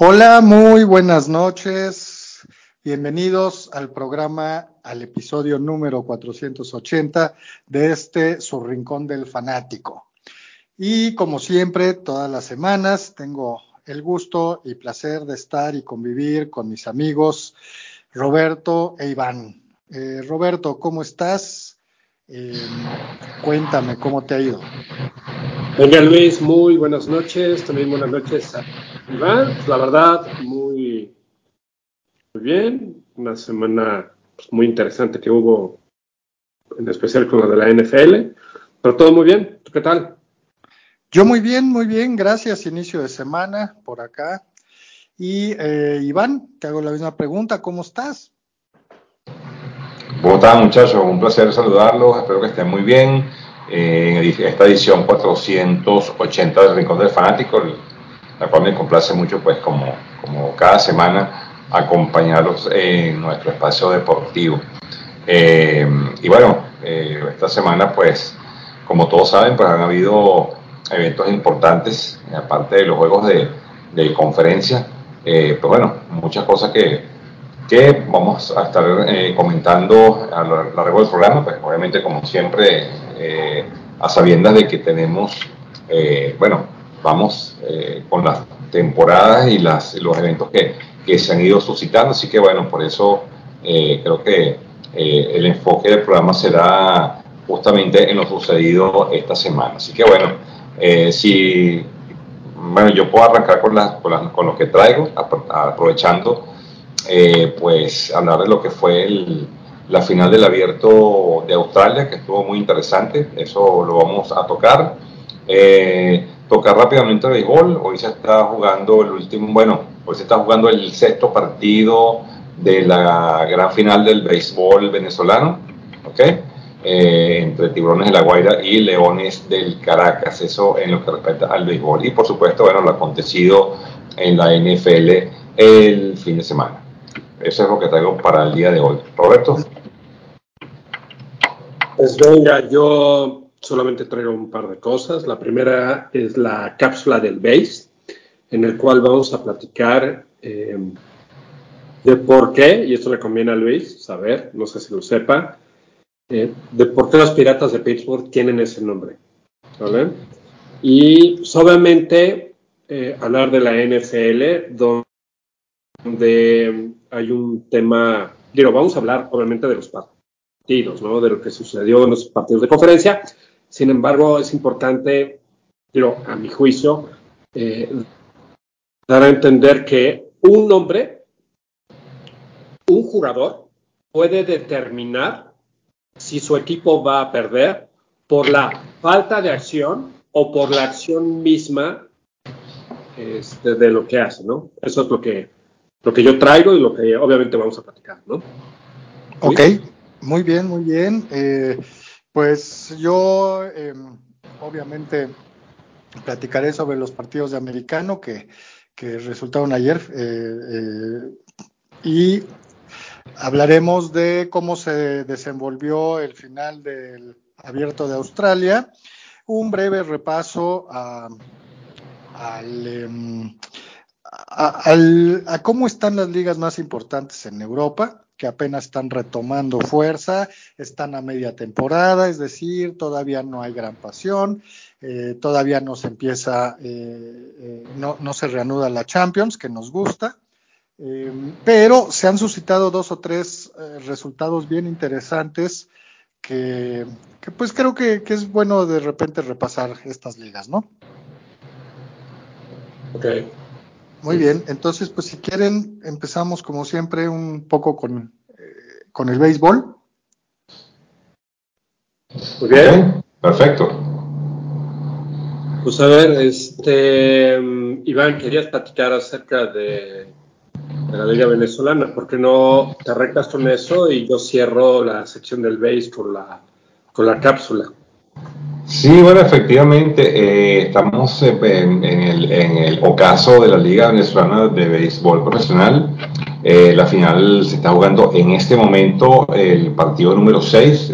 Hola, muy buenas noches. Bienvenidos al programa, al episodio número 480 de este Su Rincón del Fanático. Y como siempre, todas las semanas tengo el gusto y placer de estar y convivir con mis amigos Roberto e Iván. Eh, Roberto, ¿cómo estás? Eh, cuéntame, ¿cómo te ha ido? Venga Luis, muy buenas noches, también buenas noches a Iván, la verdad, muy, muy bien, una semana pues, muy interesante que hubo, en especial con la de la NFL, pero todo muy bien, ¿tú qué tal? Yo muy bien, muy bien, gracias, inicio de semana por acá. Y eh, Iván, te hago la misma pregunta, ¿cómo estás? ¿Cómo están muchachos? Un placer saludarlos, espero que estén muy bien. Eh, en esta edición 480 del Rincón del Fanático, la cual me complace mucho, pues como, como cada semana, acompañarlos en nuestro espacio deportivo. Eh, y bueno, eh, esta semana, pues, como todos saben, pues han habido eventos importantes, aparte de los juegos de, de conferencia, pues bueno, muchas cosas que, que vamos a estar comentando a lo largo del programa, pues obviamente como siempre a sabiendas de que tenemos, bueno, vamos eh, con las temporadas y las, los eventos que, que, se han ido suscitando. Así que bueno, por eso eh, creo que eh, el enfoque del programa será justamente en lo sucedido esta semana. Así que bueno, si bueno, yo puedo arrancar con, las, con, con lo que traigo, aprovechando pues hablar de lo que fue el, la final del abierto de Australia, que estuvo muy interesante, eso lo vamos a tocar. Eh, tocar rápidamente el béisbol. Hoy se está jugando el último, bueno, hoy se está jugando el sexto partido de la gran final del béisbol venezolano, ¿ok? Eh, entre Tiburones de la Guaira y Leones del Caracas, eso en lo que respecta al béisbol. Y por supuesto, bueno, lo acontecido en la NFL el fin de semana. Eso es lo que traigo para el día de hoy. Roberto. Pues venga, yo solamente traigo un par de cosas. La primera es la cápsula del BASE, en el cual vamos a platicar eh, de por qué, y esto le conviene a Luis saber, no sé si lo sepa, eh, de por qué los piratas de Pittsburgh tienen ese nombre. ¿vale? Y pues, obviamente eh, hablar de la NFL, donde hay un tema, digo, vamos a hablar obviamente de los partidos, De lo que sucedió en los partidos de conferencia, sin embargo, es importante, pero a mi juicio, eh, dar a entender que un hombre, un jugador, puede determinar si su equipo va a perder por la falta de acción o por la acción misma este, de lo que hace, ¿no? Eso es lo que, lo que yo traigo y lo que obviamente vamos a platicar, ¿no? Ok, muy bien, muy bien. Eh, pues yo em, obviamente platicaré sobre los partidos de americano que, resultaron ayer eh, eh, y hablaremos de cómo se desenvolvió el final del abierto de Australia, un breve repaso a, em, a cómo están las ligas más importantes en Europa que apenas están retomando fuerza, están a media temporada, es decir, todavía no hay gran pasión, eh, todavía no se empieza, eh, eh, no, no, se reanuda la Champions, que nos gusta, pero se han suscitado dos o tres resultados bien interesantes que, que pues creo que, que, es bueno de repente repasar estas ligas, ¿no? Ok. Muy bien, entonces pues si quieren empezamos como siempre un poco con, con el béisbol. Muy bien, perfecto. Pues a ver, este Iván, querías platicar acerca de, de la Liga Venezolana, ¿por qué no te arrancas con eso y yo cierro la sección del béis con la, con la cápsula? Sí, bueno, efectivamente, eh, estamos en, el, ocaso de la Liga Venezolana de Béisbol Profesional. Eh, la final se está jugando en este momento el partido número 6.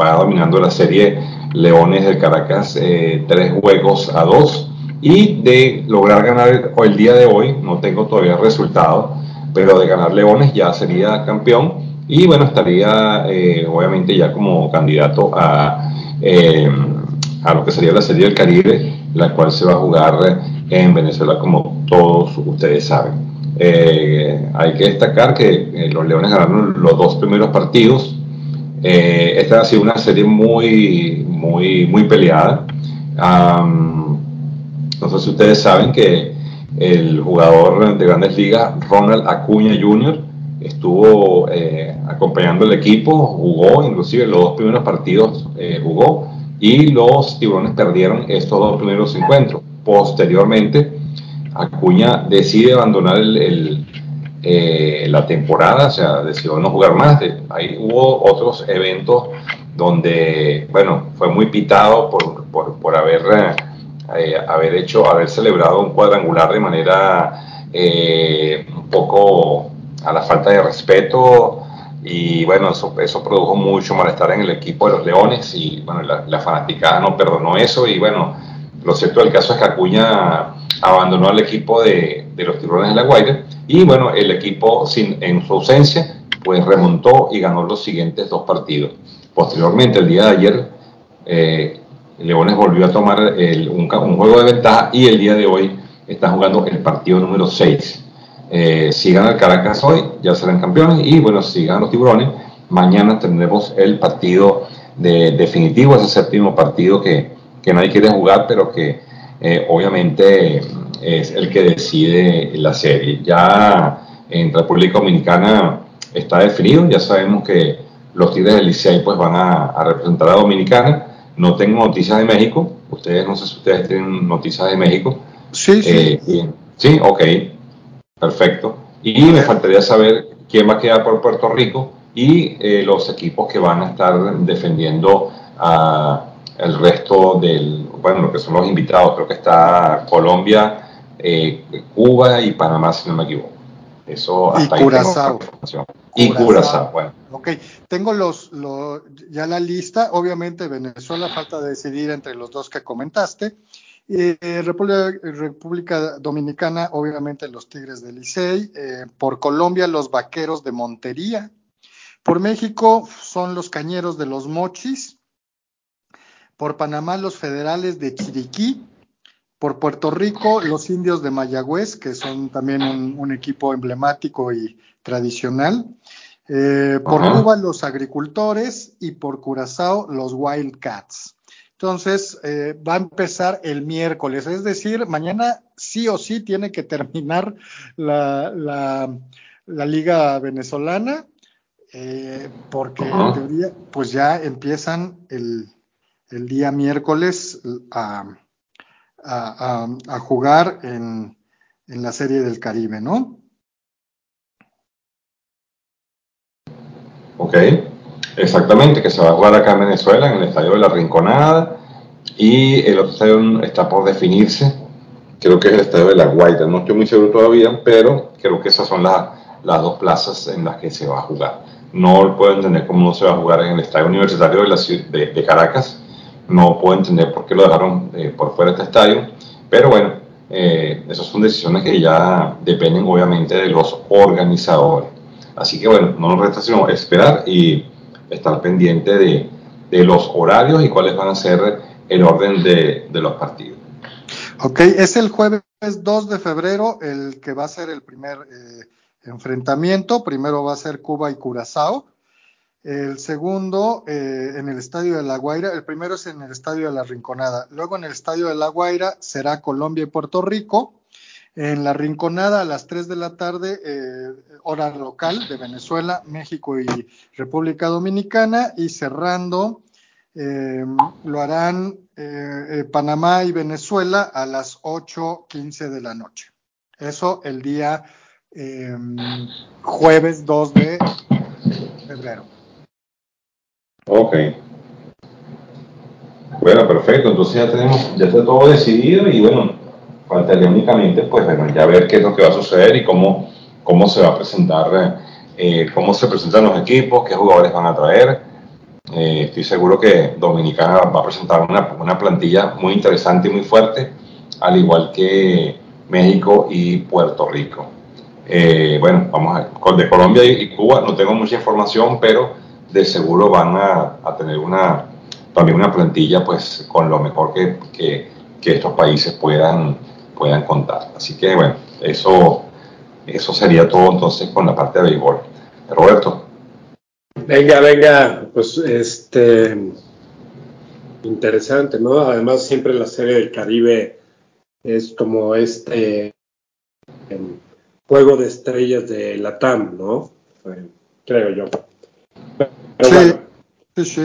va dominando la serie Leones del Caracas, eh, tres juegos a dos. y de lograr ganar el, día de hoy, no tengo todavía resultado, pero de ganar Leones ya sería campeón y bueno, estaría eh, obviamente ya como candidato a, eh, a lo que sería la Serie del Caribe, la cual se va a jugar en Venezuela como todos ustedes saben. Eh, hay que destacar que los Leones ganaron los dos primeros partidos. esta ha sido una serie muy, muy, muy peleada. no sé si ustedes saben que el jugador de Grandes Ligas, Ronald Acuña Jr., estuvo eh, acompañando el equipo, jugó, inclusive los dos primeros partidos eh, jugó, y los tiburones perdieron estos dos primeros encuentros. Posteriormente, Acuña decide abandonar el, eh, la temporada, o sea, decidió no jugar más. Ahí hubo otros eventos donde, bueno, fue muy pitado por, por, por haber, haber hecho, haber celebrado un cuadrangular de manera un poco a la falta de respeto y bueno, eso, eso produjo mucho malestar en el equipo de los Leones y bueno, la, la fanaticada no perdonó eso y bueno, lo cierto del caso es que Acuña abandonó al equipo de, de los Tiburones de la Guaira y bueno, el equipo sin, en su ausencia pues remontó y ganó los siguientes dos partidos. Posteriormente, el día de ayer, eh, Leones volvió a tomar el, un, juego de ventaja y el día de hoy está jugando el partido número 6 eh, si el Caracas hoy, ya serán campeones. Y bueno, si ganan los tiburones, mañana tendremos el partido de, definitivo, ese séptimo partido que, que nadie quiere jugar, pero que eh, obviamente es el que decide la serie. Ya en República Dominicana está definido, ya sabemos que los Tigres del Licey pues van a, representar a Dominicana. No tengo noticias de México, ustedes no sé si ustedes tienen noticias de México. Sí, sí. Eh, sí, ok. Perfecto. Y me faltaría saber quién va a quedar por Puerto Rico y eh, los equipos que van a estar defendiendo a el resto del, bueno, lo que son los invitados. Creo que está Colombia, eh, Cuba y Panamá, si no me equivoco. Eso hasta y Curazao. Y Curazao, bueno. Ok, tengo los, ya la lista. Obviamente Venezuela falta decidir entre los dos que comentaste. Eh, República, Dominicana, obviamente los Tigres del Licey. Eh, por Colombia, los Vaqueros de Montería. Por México son los Cañeros de los Mochis. Por Panamá, los Federales de Chiriquí. Por Puerto Rico, los Indios de Mayagüez, que son también un, equipo emblemático y tradicional. Eh, por Cuba, los Agricultores. Y por Curazao, los Wildcats. Entonces, eh, va a empezar el miércoles, es decir, mañana sí o sí tiene que terminar la, la, liga venezolana, eh, porque en teoría, pues ya empiezan el, el día miércoles a, a, jugar en, en la Serie del Caribe, ¿no? Ok. Exactamente, que se va a jugar acá en Venezuela, en el Estadio de la Rinconada, y el otro estadio está por definirse, creo que es el Estadio de la Guaira, no estoy muy seguro todavía, pero creo que esas son las dos plazas en las que se va a jugar. No puedo entender cómo no se va a jugar en el Estadio Universitario de Caracas, no puedo entender por qué lo dejaron eh, por fuera de este estadio, pero bueno, eh, esas son decisiones que ya dependen obviamente de los organizadores. Así que bueno, no nos resta sino esperar y estar pendiente de, los horarios y cuáles van a ser el orden de, de, los partidos. Ok, es el jueves 2 de febrero el que va a ser el primer eh, enfrentamiento. Primero va a ser Cuba y Curazao. El segundo eh, en el Estadio de La Guaira. El primero es en el Estadio de La Rinconada. Luego en el Estadio de La Guaira será Colombia y Puerto Rico. En La Rinconada a las 3 de la tarde, eh, hora local de Venezuela, México y República Dominicana, y cerrando eh, lo harán eh, eh, Panamá y Venezuela a las 8.15 de la noche. Eso el día em, jueves 2 de febrero. Ok. Bueno, perfecto. Entonces ya tenemos, ya está todo decidido y bueno, faltaría únicamente pues bueno, ya ver qué es lo que va a suceder y cómo cómo se va a presentar, eh, cómo se presentan los equipos, qué jugadores van a traer. Eh, estoy seguro que Dominicana va a presentar una, una, plantilla muy interesante y muy fuerte. al igual que México y Puerto Rico. Eh, bueno, vamos a con de Colombia y, Cuba no tengo mucha información, pero de seguro van a, tener una también una plantilla pues con lo mejor que, que, estos países puedan, puedan contar. Así que bueno, eso, eso sería todo entonces con la parte de béisbol. Roberto. Venga, venga, pues este interesante, ¿no? Además siempre la serie del Caribe es como este em, juego de estrellas de la TAM, ¿no? Creo yo. Sí, sí, sí.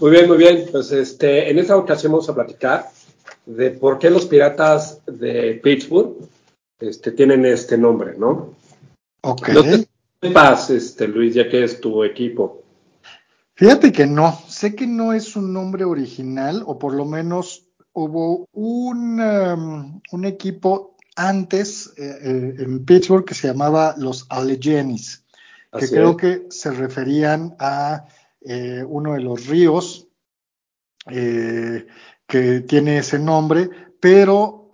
Muy bien. muy bien, Pues este, en esta ocasión vamos a platicar de por qué los piratas de Pittsburgh este, tienen este nombre, ¿no? Ok. No te sepas, este, Luis, ya que es tu equipo. Fíjate que no, sé que no es un nombre original, o por lo menos hubo un, um, un equipo antes eh, eh, en Pittsburgh que se llamaba los Alleghenies, que creo que se referían a eh, uno de los ríos que tiene ese nombre, pero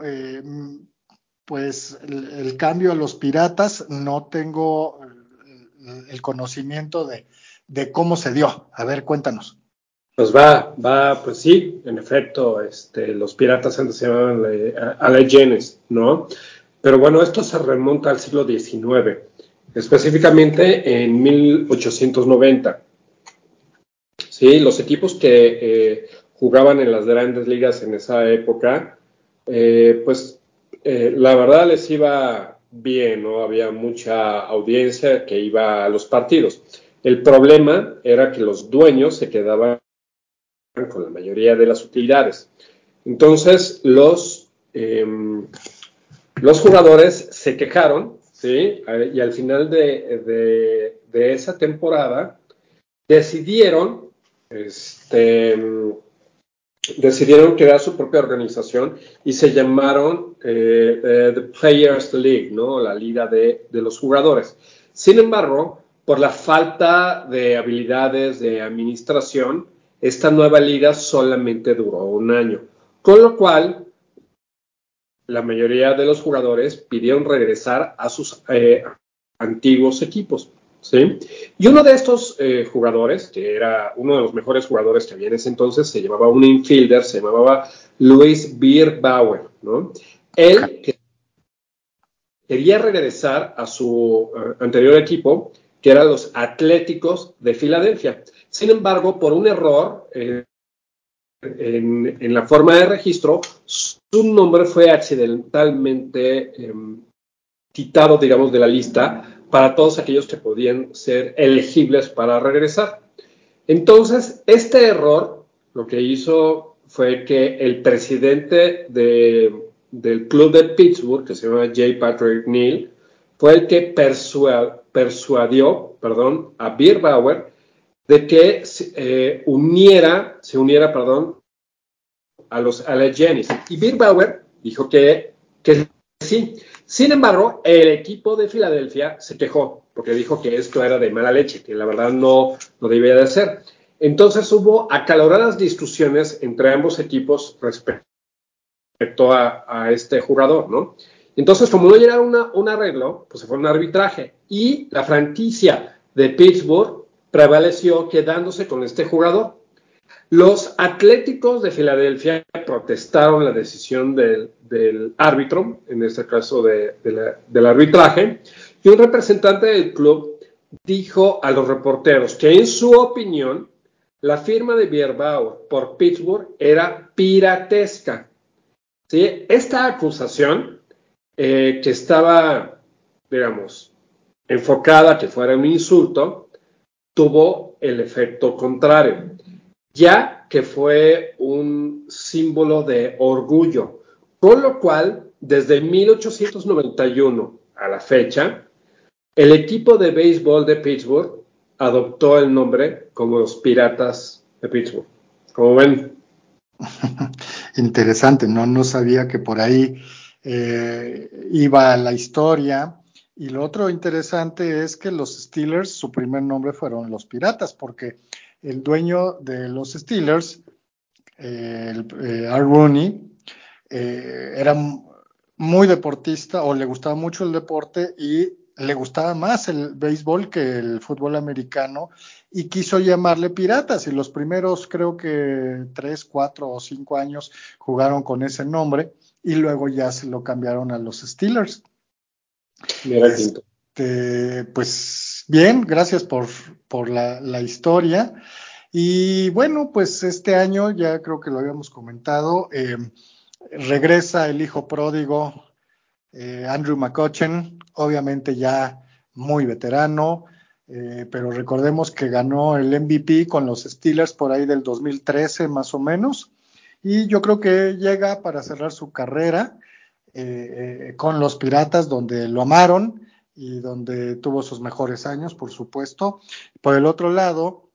pues el, cambio a los piratas no tengo el conocimiento de, de cómo se dio. A ver, cuéntanos. Pues va, va, pues sí, en efecto, este, los piratas antes se llamaban Alleghenies, ¿no? Pero bueno, esto se remonta al siglo XIX, específicamente en 1890. Sí, los equipos que eh, jugaban en las grandes ligas en esa época, eh, pues eh, la verdad les iba bien, ¿no? Había mucha audiencia que iba a los partidos. El problema era que los dueños se quedaban con la mayoría de las utilidades. Entonces, los, em, los jugadores se quejaron, ¿sí? Y al final de, esa temporada decidieron, este, decidieron crear su propia organización y se llamaron eh, eh, The Players League, ¿no? La liga de, de los jugadores. Sin embargo, por la falta de habilidades de administración, esta nueva liga solamente duró un año, con lo cual la mayoría de los jugadores pidieron regresar a sus eh, antiguos equipos. ¿sí? Y uno de estos eh, jugadores, que era uno de los mejores jugadores que había en ese entonces, se llamaba un infielder, se llamaba Luis Bierbauer. ¿no? Él quería regresar a su eh, anterior equipo, que eran los Atléticos de Filadelfia. Sin embargo, por un error eh, en, la forma de registro, su nombre fue accidentalmente em, quitado, digamos, de la lista para todos aquellos que podían ser elegibles para regresar. Entonces, este error lo que hizo fue que el presidente del club de Pittsburgh, que se llama J. Patrick Neal, fue el que persuadió perdón, a Bierbauer de que eh, uniera, se uniera, perdón, a los Alleghenies. Y Bill Bauer dijo que, que sí. Sin embargo, el equipo de Filadelfia se quejó porque dijo que esto era de mala leche, que la verdad no, no debía de ser. Entonces hubo acaloradas discusiones entre ambos equipos respecto a, a este jugador, ¿no? Entonces, como no llegaron a un arreglo, pues se fue a un arbitraje y la franquicia de Pittsburgh prevaleció quedándose con este jugador. Los Atléticos de Filadelfia protestaron la decisión del, árbitro, en este caso del arbitraje, y un representante del club dijo a los reporteros que en su opinión la firma de Bierbauer por Pittsburgh era piratesca. ¿Sí? Esta acusación, eh, que estaba, digamos, enfocada a que fuera un insulto, tuvo el efecto contrario, ya que fue un símbolo de orgullo, con lo cual, desde 1891 a la fecha, el equipo de béisbol de Pittsburgh adoptó el nombre como los Piratas de Pittsburgh. Como ven. Interesante, no, no sabía que por ahí eh, iba la historia y lo otro interesante es que los Steelers, su primer nombre fueron los Piratas, porque el dueño de los Steelers el, Rooney, era muy deportista o le gustaba mucho el deporte y le gustaba más el béisbol que el fútbol americano y quiso llamarle Piratas y los primeros creo que tres, cuatro o cinco años jugaron con ese nombre y luego ya se lo cambiaron a los Steelers. Este, pues bien, gracias por, por la, la, historia. Y bueno, pues este año ya creo que lo habíamos comentado, eh, regresa el hijo pródigo eh, Andrew McCutcheon, obviamente ya muy veterano, eh, pero recordemos que ganó el MVP con los Steelers por ahí del 2013 más o menos, y yo creo que llega para cerrar su carrera eh, con los Piratas, donde lo amaron y donde tuvo sus mejores años, por supuesto. Por el otro lado,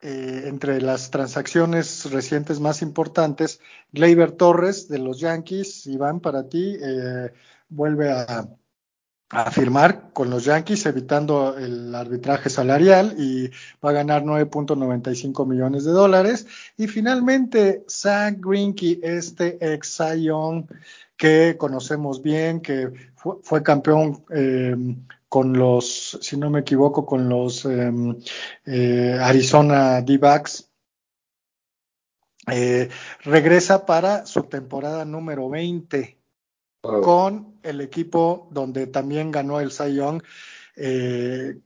entre las transacciones recientes más importantes, Gleyber Torres de los Yankees, Iván, para ti, vuelve a, firmar con los Yankees, evitando el arbitraje salarial y va a ganar 9.95 millones de dólares. Y finalmente, Zach Greinke, este ex Zion que conocemos bien, que fue, campeón em, con los, si no me equivoco, con los em, eh, Arizona D-Backs. Eh, regresa para su temporada número 20 con el equipo donde también ganó el Cy Young, eh,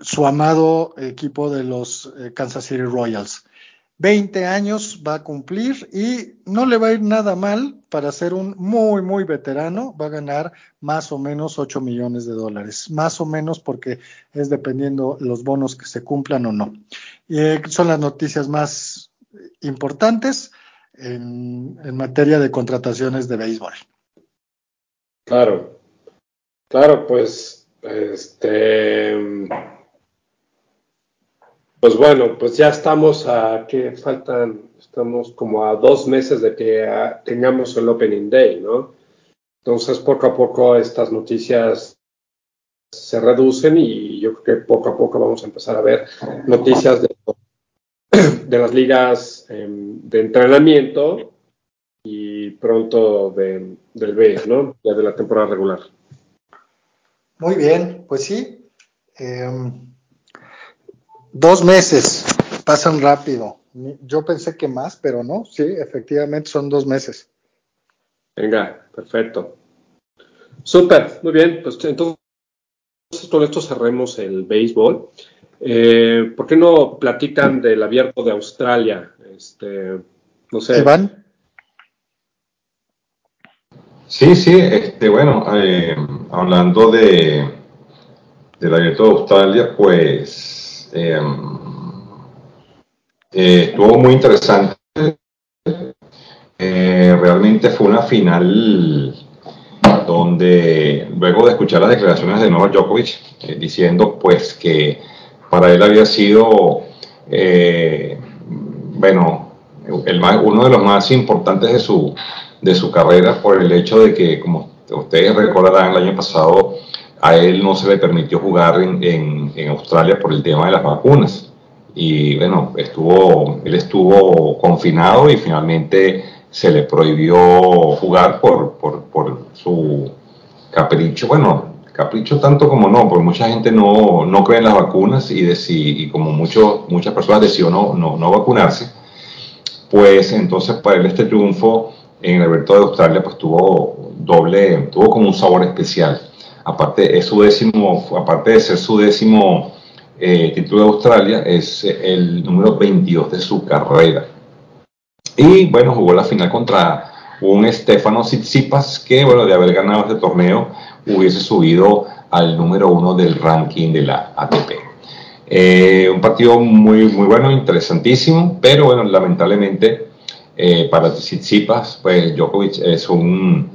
su amado equipo de los Kansas City Royals. 20 años va a cumplir y no le va a ir nada mal para ser un muy, muy veterano. Va a ganar más o menos 8 millones de dólares. Más o menos porque es dependiendo los bonos que se cumplan o no. Eh, son las noticias más importantes en materia de contrataciones de béisbol. Claro, claro, pues, este, pues bueno, pues ya estamos a, que faltan, estamos como a dos meses de que ah, tengamos el Opening Day, ¿no? Entonces, poco a poco estas noticias se reducen y yo creo que poco a poco vamos a empezar a ver noticias de, las ligas em, de entrenamiento y pronto de, del B, ¿no? Ya de la temporada regular. Muy bien, pues sí. Em, dos meses pasan rápido. Yo pensé que más, pero no, sí, efectivamente son dos meses. Venga, perfecto. Súper, muy bien. Pues entonces con esto cerremos el béisbol. Eh, ¿Por qué no platican del abierto de Australia? Este, no sé. Iván. Sí, sí, este, bueno, eh, hablando de del abierto de Australia, pues eh, eh, estuvo muy interesante. realmente fue una final donde luego de escuchar las declaraciones de Novak Djokovic diciendo pues que para él había sido bueno el uno de los más importantes de su de su carrera por el hecho de que, como ustedes recordarán, el año pasado a él no se le permitió jugar en, en, Australia por el tema de las vacunas. Y bueno, estuvo, él estuvo confinado y finalmente se le prohibió jugar por, por, por su capricho. Bueno, capricho tanto como no, porque mucha gente no, no cree en las vacunas y, y como mucho, muchas personas decidió no, no, no vacunarse, pues entonces para él este triunfo en el Abierto de Australia pues tuvo doble, tuvo como un sabor especial. Aparte, es su décimo, aparte de ser su décimo eh, título de Australia, es el número 22 de su carrera. Y bueno, jugó la final contra un Stefano Tsitsipas que, bueno, de haber ganado este torneo, hubiese subido al número uno del ranking de la ATP. Eh, un partido muy, muy bueno, interesantísimo, pero bueno, lamentablemente eh, para Tsitsipas, pues Djokovic es un,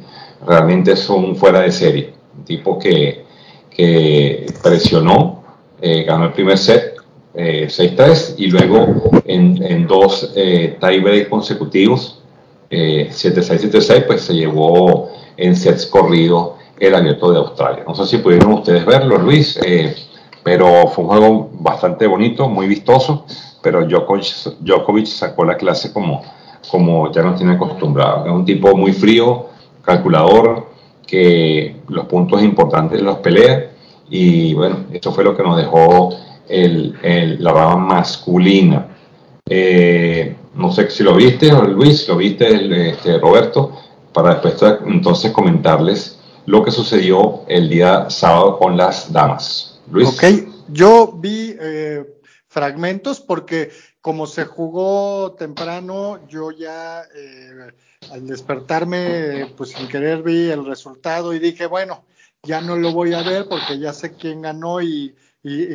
realmente es un fuera de serie, un tipo que, que presionó, eh, ganó el primer set, 6-3, eh, y luego en, en dos tiebreaks consecutivos, 7-6, 7-6, pues se llevó en sets corridos el abierto de Australia. No sé si pudieron ustedes verlo, Luis, pero fue un juego bastante bonito, muy vistoso, pero Djokovic, Djokovic sacó la clase como como ya nos tiene acostumbrados. Es un tipo muy frío, calculador, que los puntos importantes los pelea y bueno, esto fue lo que nos dejó el, la rama masculina. Eh, no sé si lo viste, Luis, lo viste, este, Roberto, para después entonces comentarles lo que sucedió el día sábado con las damas. Luis. Ok, yo vi eh, fragmentos porque como se jugó temprano, yo ya eh, al despertarme, pues sin querer vi el resultado y dije, bueno, ya no lo voy a ver porque ya sé quién ganó y,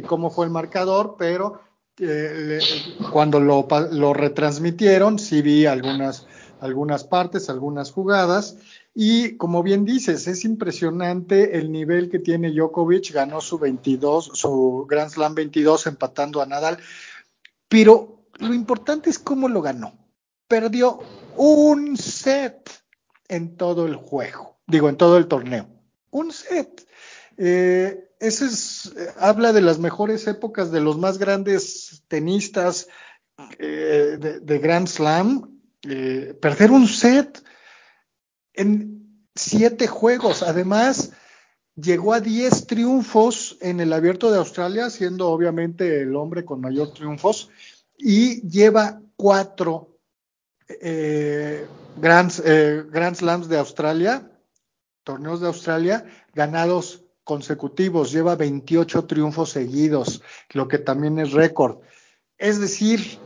cómo fue el marcador, pero eh, cuando lo, lo, retransmitieron, sí vi algunas, algunas partes, algunas jugadas. Y como bien dices, es impresionante el nivel que tiene Djokovic, ganó su 22, su Grand Slam 22 empatando a Nadal, pero lo importante es cómo lo ganó. Perdió un set en todo el juego, digo, en todo el torneo. Un set. Eh, ese es, eh, habla de las mejores épocas de los más grandes tenistas eh, de, Grand Slam. perder un set en siete juegos. Además, llegó a diez triunfos en el Abierto de Australia, siendo obviamente el hombre con mayor triunfos y lleva cuatro eh, eh, Grand, Slams de Australia, torneos de Australia, ganados consecutivos, lleva 28 triunfos seguidos, lo que también es récord. Es decir,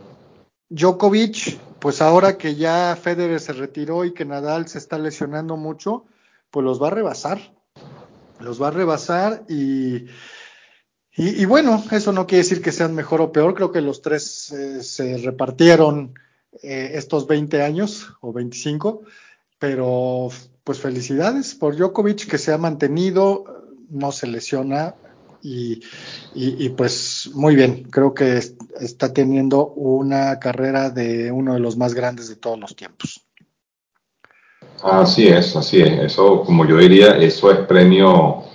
Djokovic, pues ahora que ya Federer se retiró y que Nadal se está lesionando mucho, pues los va a rebasar. Los va a rebasar y y, bueno, eso no quiere decir que sean mejor o peor, creo que los tres eh, se repartieron eh, estos 20 años o 25, pero pues felicidades por Djokovic que se ha mantenido, no se lesiona y, y, pues muy bien, creo que está teniendo una carrera de uno de los más grandes de todos los tiempos. Así es, así es, eso como yo diría, eso es premio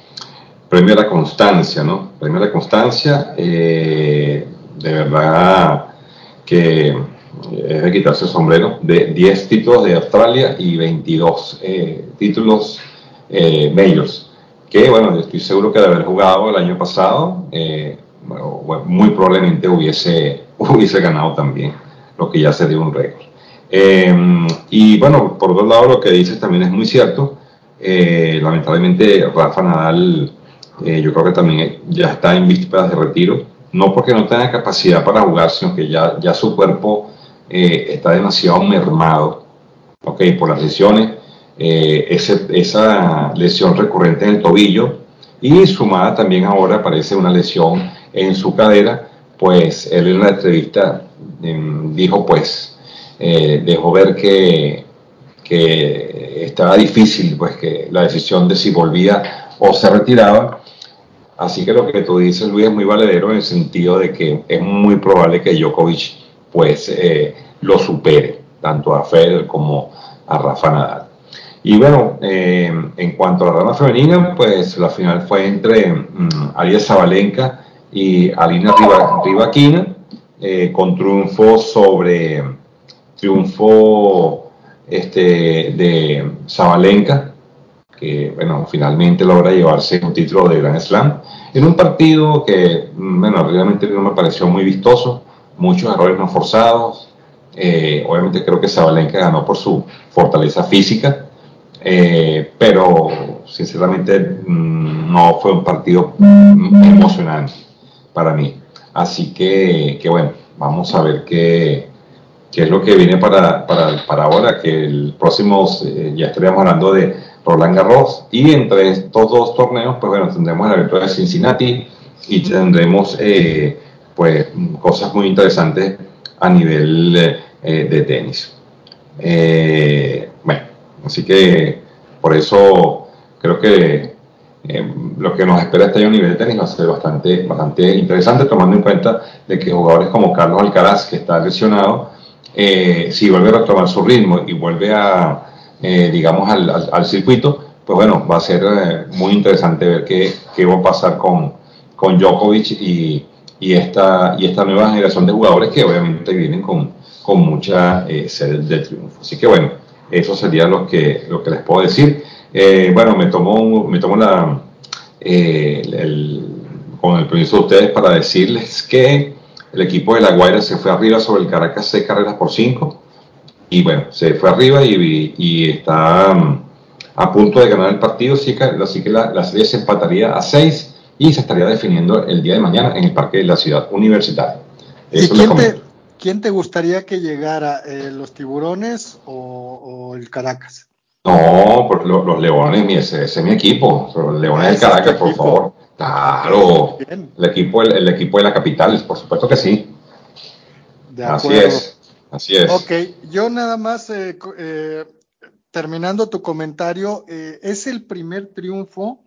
premio a la constancia, ¿no? Premio a la constancia, eh, de verdad que es de quitarse el sombrero, de 10 títulos de Australia y 22 eh, títulos eh, medios, que bueno, estoy seguro que de haber jugado el año pasado, eh, muy probablemente hubiese, hubiese ganado también, lo que ya sería un récord. y bueno, por otro lado, lo que dices también es muy cierto. lamentablemente, Rafa Nadal eh, yo creo que también ya está en vísperas de retiro, no porque no tenga capacidad para jugar, sino que ya, ya su cuerpo eh, está demasiado mermado, ¿ok? Por las lesiones, eh, esa lesión recurrente en el tobillo y sumada también ahora aparece una lesión en su cadera, pues él en la entrevista em, dijo pues, dejó ver que, que estaba difícil, pues que la decisión de si volvía o se retiraba, Así que lo que tú dices, Luis, es muy valedero en el sentido de que es muy probable que Djokovic pues eh, lo supere, tanto a Federer como a Rafa Nadal. Y bueno, eh, en cuanto a la rama femenina, pues la final fue entre um, Zabalenka y Alina Rivaquina, eh, con triunfo sobre triunfo este, de Zabalenka que bueno, finalmente logra llevarse un título de Grand Slam en un partido que, bueno, realmente no me pareció muy vistoso, muchos errores no forzados. Eh, obviamente creo que Zabalenka ganó por su fortaleza física, eh, pero sinceramente mm, no fue un partido emocionante para mí. Así que, que bueno, vamos a ver qué, qué es lo que viene para, para, para ahora, que el próximo, eh, ya estaríamos hablando de Roland Garros. Y entre estos dos torneos, pues bueno, tendremos la victoria de Cincinnati y tendremos eh, pues cosas muy interesantes a nivel eh, de tenis. Eh, bueno, así que por eso creo que lo que nos espera este año a nivel de tenis va a ser bastante, bastante interesante, tomando en cuenta de que jugadores como Carlos Alcaraz, que está lesionado, si vuelve a retomar su ritmo y vuelve a eh, digamos, al, al, circuito, pues bueno, va a ser eh, muy interesante ver qué, qué, va a pasar con, con Djokovic y, y, esta, y esta nueva generación de jugadores que obviamente vienen con, con mucha eh, sed de triunfo. Así que bueno, eso sería lo que, lo que les puedo decir. Eh, bueno, me tomo, me tomo la, eh, con el permiso de ustedes para decirles que el equipo de La Guaira se fue arriba sobre el Caracas 6 carreras por 5 y bueno, se fue arriba y, y está um, a punto de ganar el partido, así que, así que la, la, serie se empataría a 6 y se estaría definiendo el día de mañana en el Parque de la Ciudad Universitaria. ¿Y quién te, quién te, gustaría que llegara, eh, los tiburones o, o, el Caracas? No, porque los, los Leones, ese, ese, es mi equipo, los Leones del Caracas, por equipo? favor. Claro, el equipo, el, el, equipo de la capital, por supuesto que sí. Así es, así es. Ok, yo nada más, eh, eh, terminando tu comentario, eh, es el primer triunfo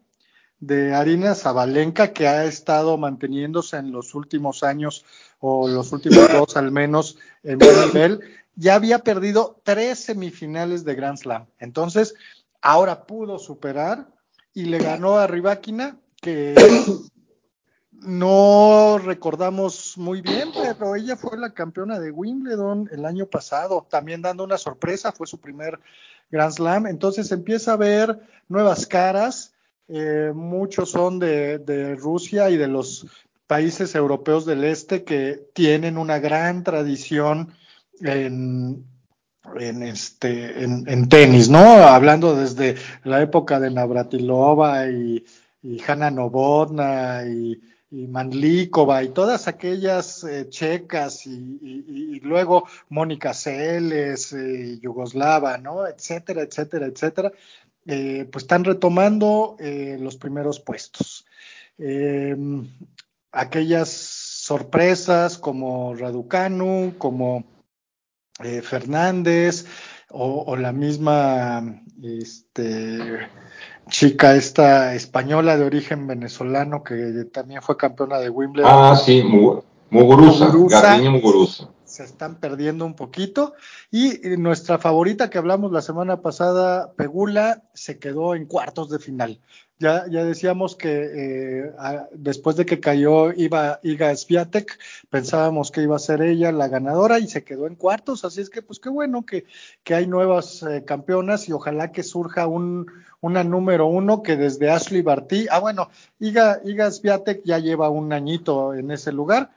de Arina Zabalenka que ha estado manteniéndose en los últimos años o los últimos dos al menos en buen nivel. Ya había perdido tres semifinales de Grand Slam. Entonces, ahora pudo superar y le ganó a Rybakina que no recordamos muy bien, pero ella fue la campeona de Wimbledon el año pasado, también dando una sorpresa, fue su primer Grand Slam, entonces empieza a ver nuevas caras, eh, muchos son de, Rusia y de los países europeos del este que tienen una gran tradición en, en este en, en tenis, ¿no? Hablando desde la época de Navratilova y y Hanna Novotna y, y Manlikova y todas aquellas eh, checas y, y, luego Mónica Celes, eh, Yugoslava, ¿no? Etcétera, etcétera, etcétera, eh, pues están retomando eh, los primeros puestos. Em, aquellas sorpresas como Raducanu, como Fernández o, o, la misma este, chica esta española de origen venezolano que también fue campeona de Wimbledon. Ah, sí, Muguruza, Muguruza, Muguruza. Se están perdiendo un poquito. Y nuestra favorita que hablamos la semana pasada, Pegula, se quedó en cuartos de final. Ya, ya decíamos que eh, después de que cayó Iba, Iga Swiatek, pensábamos que iba a ser ella la ganadora y se quedó en cuartos, así es que pues qué bueno que, que hay nuevas eh, campeonas y ojalá que surja un, una número uno que desde Ashley Barty, ah bueno, Iga, Iga Swiatek ya lleva un añito en ese lugar,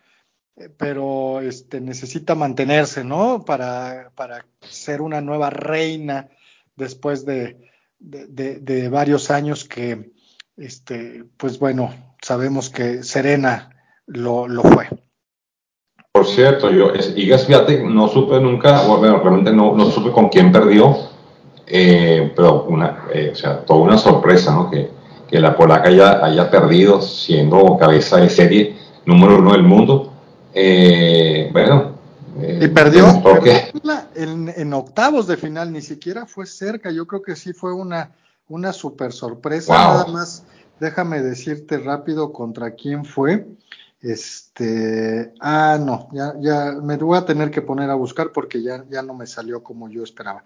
eh, pero este, necesita mantenerse, ¿no? Para, para ser una nueva reina después de de, varios años que, este, pues bueno, sabemos que Serena lo, lo fue. Por cierto, yo, Iga Swiatek no supe nunca, bueno, realmente no, no supe con quién perdió, eh, pero una, eh, o sea, toda una sorpresa, ¿no? Que, que la polaca haya, haya perdido siendo cabeza de serie número uno del mundo. Eh, bueno, y perdió, en, en, octavos de final, ni siquiera fue cerca. Yo creo que sí fue una, una super sorpresa. Wow. Nada más, déjame decirte rápido contra quién fue. Este, ah, no, ya, ya me voy a tener que poner a buscar porque ya, ya no me salió como yo esperaba.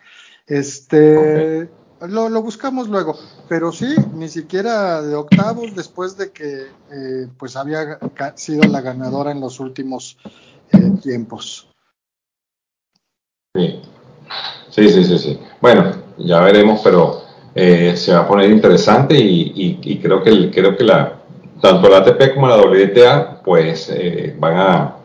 Este, okay. lo, lo, buscamos luego, pero sí, ni siquiera de octavos después de que eh, pues había sido la ganadora en los últimos eh, tiempos. Sí. sí, sí, sí, sí. Bueno, ya veremos, pero eh, se va a poner interesante y, creo que creo que la tanto la ATP como la WTA pues eh, van a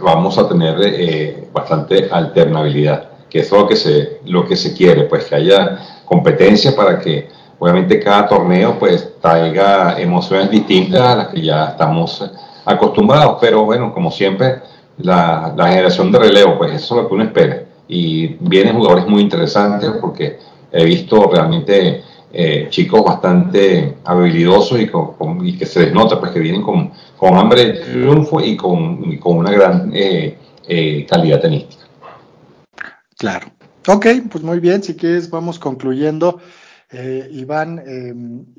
vamos a tener eh, bastante alternabilidad, que es lo que se lo que se quiere, pues que haya competencia para que obviamente cada torneo pues traiga emociones distintas a las que ya estamos acostumbrados, pero bueno, como siempre la, la, generación de relevo, pues eso es lo que uno espera. Y vienen jugadores muy interesantes porque he visto realmente eh, chicos bastante habilidosos y, con, con, y, que se les nota pues que vienen con, con hambre de triunfo y con, y con una gran eh, eh, calidad tenística. Claro. Ok, pues muy bien, si quieres vamos concluyendo. Eh, Iván, eh,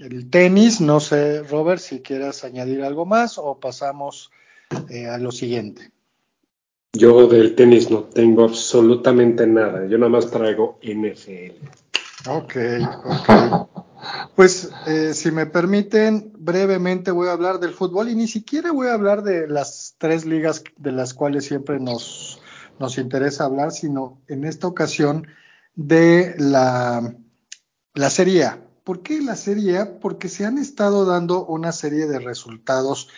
el tenis, no sé, Robert, si quieras añadir algo más o pasamos eh, a lo siguiente. Yo del tenis no tengo absolutamente nada. Yo nada más traigo NFL. Ok, ok. Pues eh, si me permiten, brevemente voy a hablar del fútbol y ni siquiera voy a hablar de las tres ligas de las cuales siempre nos nos interesa hablar, sino en esta ocasión de la, la Serie A. ¿Por qué la Serie A? Porque se han estado dando una serie de resultados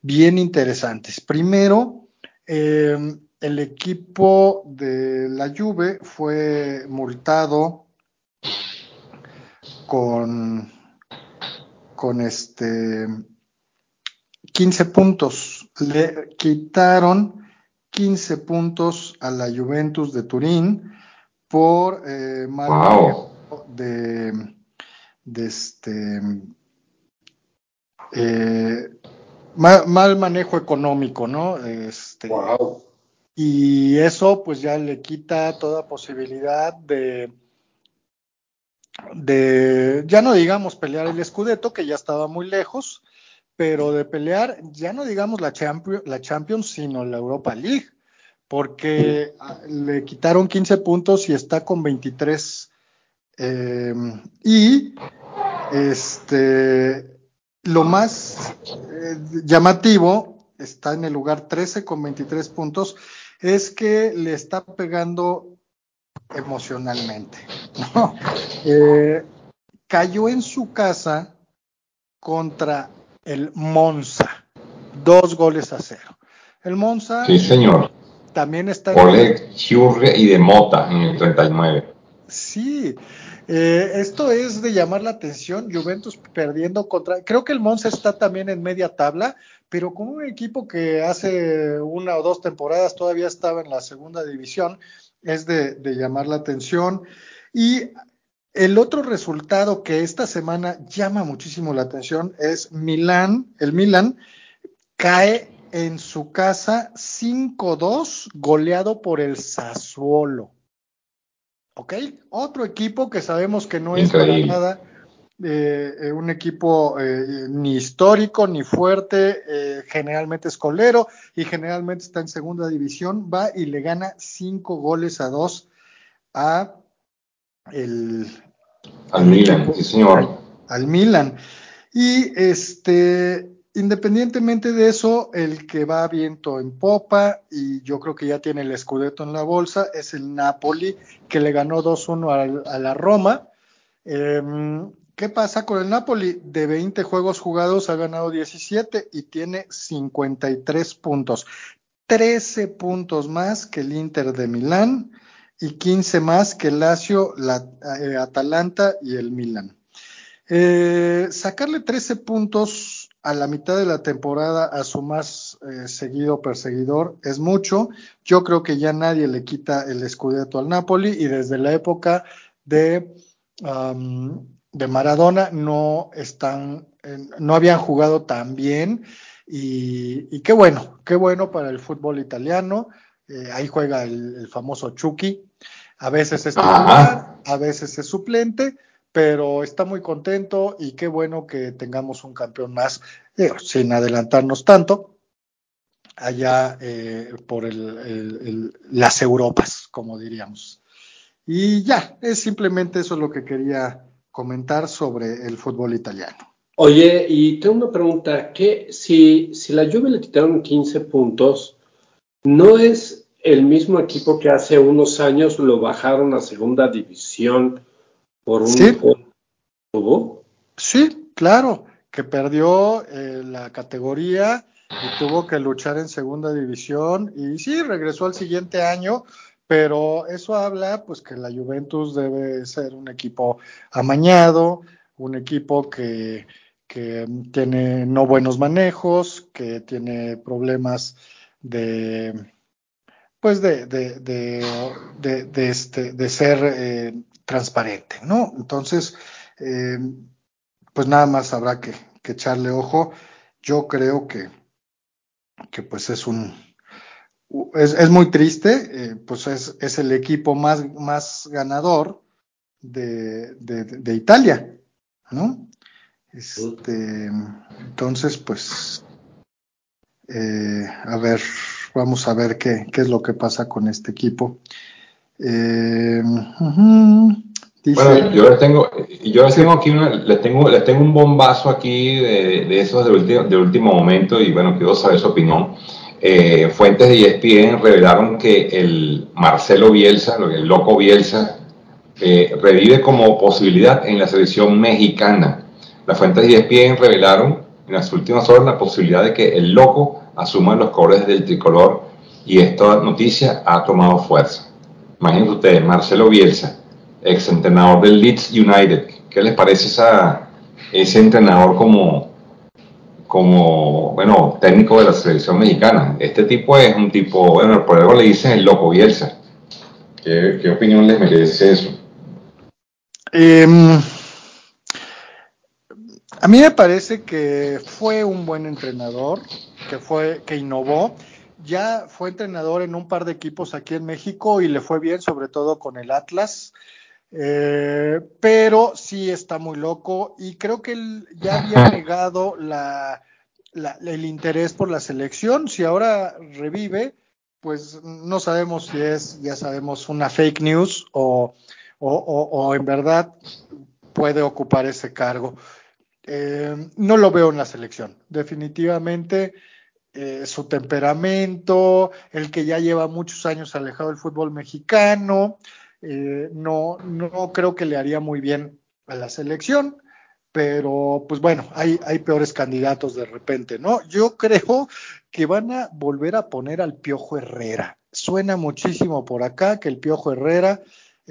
bien interesantes. Primero, eh, el equipo de la Juve fue multado con, con este 15 puntos. Le quitaron 15 puntos a la Juventus de Turín por eh, mal de este eh, mal, manejo económico, ¿no? Este, wow. Y eso pues ya le quita toda posibilidad de, de, ya no digamos pelear el Scudetto, que ya estaba muy lejos, pero de pelear, ya no digamos la, Champions, la Champions, sino la Europa League, porque le quitaron 15 puntos y está con 23. Eh, y este, lo más eh, llamativo está en el lugar 13 con 23 puntos, es que le está pegando emocionalmente. Eh, cayó en su casa contra el Monza, dos goles a cero. El Monza. Sí, señor. También está. Oleg Churre y de Mota en el 39. Sí, eh, esto es de llamar la atención. Juventus perdiendo contra. Creo que el Monza está también en media tabla, pero con un equipo que hace una o dos temporadas todavía estaba en la segunda división. Es de, de llamar la atención. Y el otro resultado que esta semana llama muchísimo la atención es Milán. El Milán cae en su casa 5-2, goleado por el Sassuolo. ¿Ok? Otro equipo que sabemos que no es para nada eh, eh, un equipo eh, ni histórico ni fuerte, generalmente es colero y generalmente está en segunda división, va y le gana cinco goles a dos a el al Milan, sí señor. Al, Milan. Y este, independientemente de eso, el que va viento en popa y yo creo que ya tiene el escudeto en la bolsa es el Napoli, que le ganó 2-1 a, la Roma. Em, ¿Qué pasa con el Napoli? De 20 juegos jugados ha ganado 17 y tiene 53 puntos. 13 puntos más que el Inter de Milán y 15 más que el Lazio, la eh, Atalanta y el Milan. Eh, sacarle 13 puntos a la mitad de la temporada a su más eh, seguido perseguidor es mucho. Yo creo que ya nadie le quita el escudeto al Napoli y desde la época de, de Maradona no están, no habían jugado tan bien y, y, qué bueno, qué bueno para el fútbol italiano. ahí juega el, el famoso Chucky, a veces es titular, a veces es suplente, pero está muy contento y qué bueno que tengamos un campeón más, sin adelantarnos tanto, allá eh, por las Europas, como diríamos. Y ya, es simplemente eso lo que quería comentar sobre el fútbol italiano. Oye, y tengo una pregunta, que si, si la Juve le quitaron 15 puntos, ¿no es el mismo equipo que hace unos años lo bajaron a segunda división por un sí. Sí, claro, que perdió eh, la categoría y tuvo que luchar en segunda división y sí, regresó al siguiente año, pero eso habla pues que la Juventus debe ser un equipo amañado, un equipo que, que tiene no buenos manejos, que tiene problemas de pues de, de, de, este, de ser eh, transparente, ¿no? Entonces, eh, pues nada más habrá que, que, echarle ojo. Yo creo que, que pues es un, es, es muy triste, eh, pues es, es, el equipo más, más ganador de, de, Italia, ¿no? Este, entonces, pues, a ver, Vamos a ver qué, qué es lo que pasa con este equipo. Eh, bueno, yo les tengo, yo les tengo aquí una, les tengo, les tengo un bombazo aquí de, de esos de último, de último momento y bueno, quiero saber su opinión. eh, fuentes de ESPN revelaron que el Marcelo Bielsa, el loco Bielsa, eh, revive como posibilidad en la selección mexicana. Las fuentes de ESPN revelaron en las últimas horas la posibilidad de que el loco asuma los colores del tricolor y esta noticia ha tomado fuerza. Imagínense ustedes, Marcelo Bielsa, ex entrenador del Leeds United. ¿Qué les parece ese entrenador como, como, bueno, técnico de la selección mexicana? Este tipo es un tipo, bueno, por algo le dicen el loco Bielsa. ¿Qué, opinión les merece eso? Eh, a mí me parece que fue un buen entrenador, que fue, que innovó. Ya fue entrenador en un par de equipos aquí en México y le fue bien, sobre todo con el Atlas. Eh, pero sí está muy loco y creo que él ya había negado la, la, el interés por la selección. Si ahora revive, pues no sabemos si es, ya sabemos, una fake news o, o, o, o en verdad puede ocupar ese cargo. Eh, no lo veo en la selección. Definitivamente eh, su temperamento, el que ya lleva muchos años alejado del fútbol mexicano, eh, no, no creo que le haría muy bien a la selección, pero pues bueno, hay, hay peores candidatos de repente, ¿no? Yo creo que van a volver a poner al Piojo Herrera. Suena muchísimo por acá que el Piojo Herrera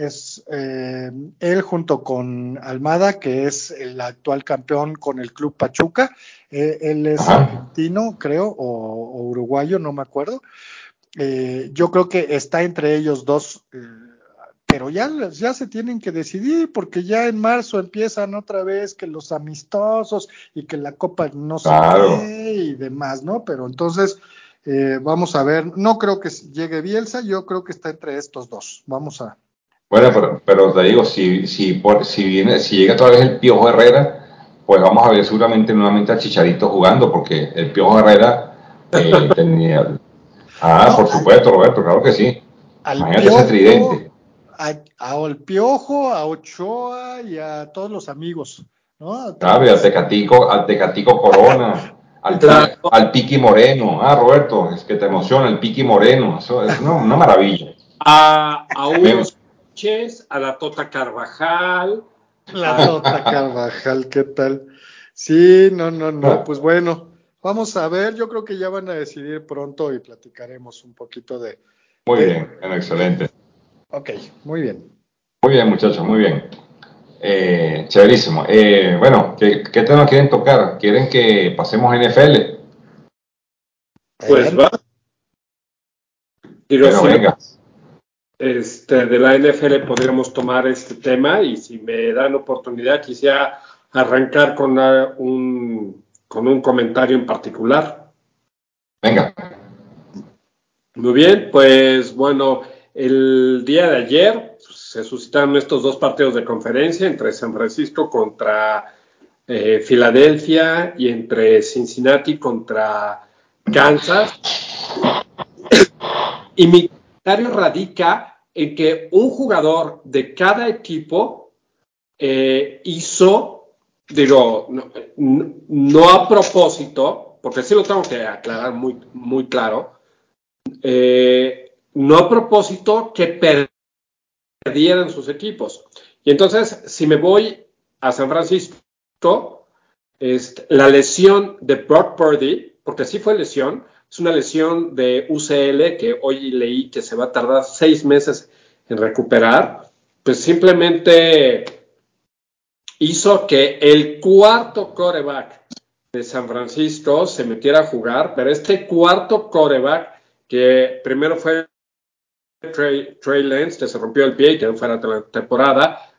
es eh, él junto con Almada, que es el actual campeón con el Club Pachuca. Eh, él es argentino, creo, o, o uruguayo, no me acuerdo. Eh, yo creo que está entre ellos dos, eh, pero ya, ya se tienen que decidir porque ya en marzo empiezan otra vez que los amistosos y que la Copa no Claro. se qué y demás, ¿no? Pero entonces eh, vamos a ver, no creo que llegue Bielsa, yo creo que está entre estos dos. Vamos a, Bueno, pero, pero te digo, si, si, por- si, viene, si llega otra vez el Piojo Herrera, pues vamos a ver seguramente nuevamente a Chicharito jugando, porque el Piojo Herrera eh, tenía... Ah, No, por al- supuesto, Roberto, claro que sí. al Imagínate ese Piojo, tridente. a, a El Piojo, a Ochoa y a todos los amigos, ¿no? A Claro, y al. Tecatico, al Tecatico Corona, al, Claro. al Piqui Moreno. Ah, Roberto, es que te emociona, el Piqui Moreno. Eso es una, una maravilla. A, a Hugo Sánchez, a la Tota Carvajal. La Tota Carvajal, ¿qué tal? Sí, no, no, no, Ah. pues bueno, vamos a ver, yo creo que ya van a decidir pronto y platicaremos un poquito de... Muy de- bien, bueno, excelente. Ok, muy bien. Muy bien, muchachos, muy bien. Eh, chéverísimo. Eh, bueno, ¿qué, ¿qué tema quieren tocar? ¿Quieren que pasemos a NFL? Pues va. Digo, Pero si no, venga, este, de la NFL podríamos tomar este tema y si me dan oportunidad quisiera arrancar con una- un, con un comentario en particular. venga. Muy bien, pues bueno, el día de ayer se suscitaron estos dos partidos de conferencia entre San Francisco contra eh, Filadelfia y entre Cincinnati contra Kansas. Y mi radica en que un jugador de cada equipo eh, hizo, digo, no, a propósito, porque sí lo tengo que aclarar muy, muy claro, eh, no a propósito que per- perdieran sus equipos. Y entonces, si me voy a San Francisco, este, la lesión de Brock Purdy, porque sí fue lesión, es una lesión de UCL que hoy leí que se va a tardar seis meses en recuperar, pues simplemente hizo que el cuarto coreback de San Francisco se metiera a jugar, pero este cuarto coreback, que primero fue Trey, Trey Lance, que se rompió el pie y quedó fuera de la temporada,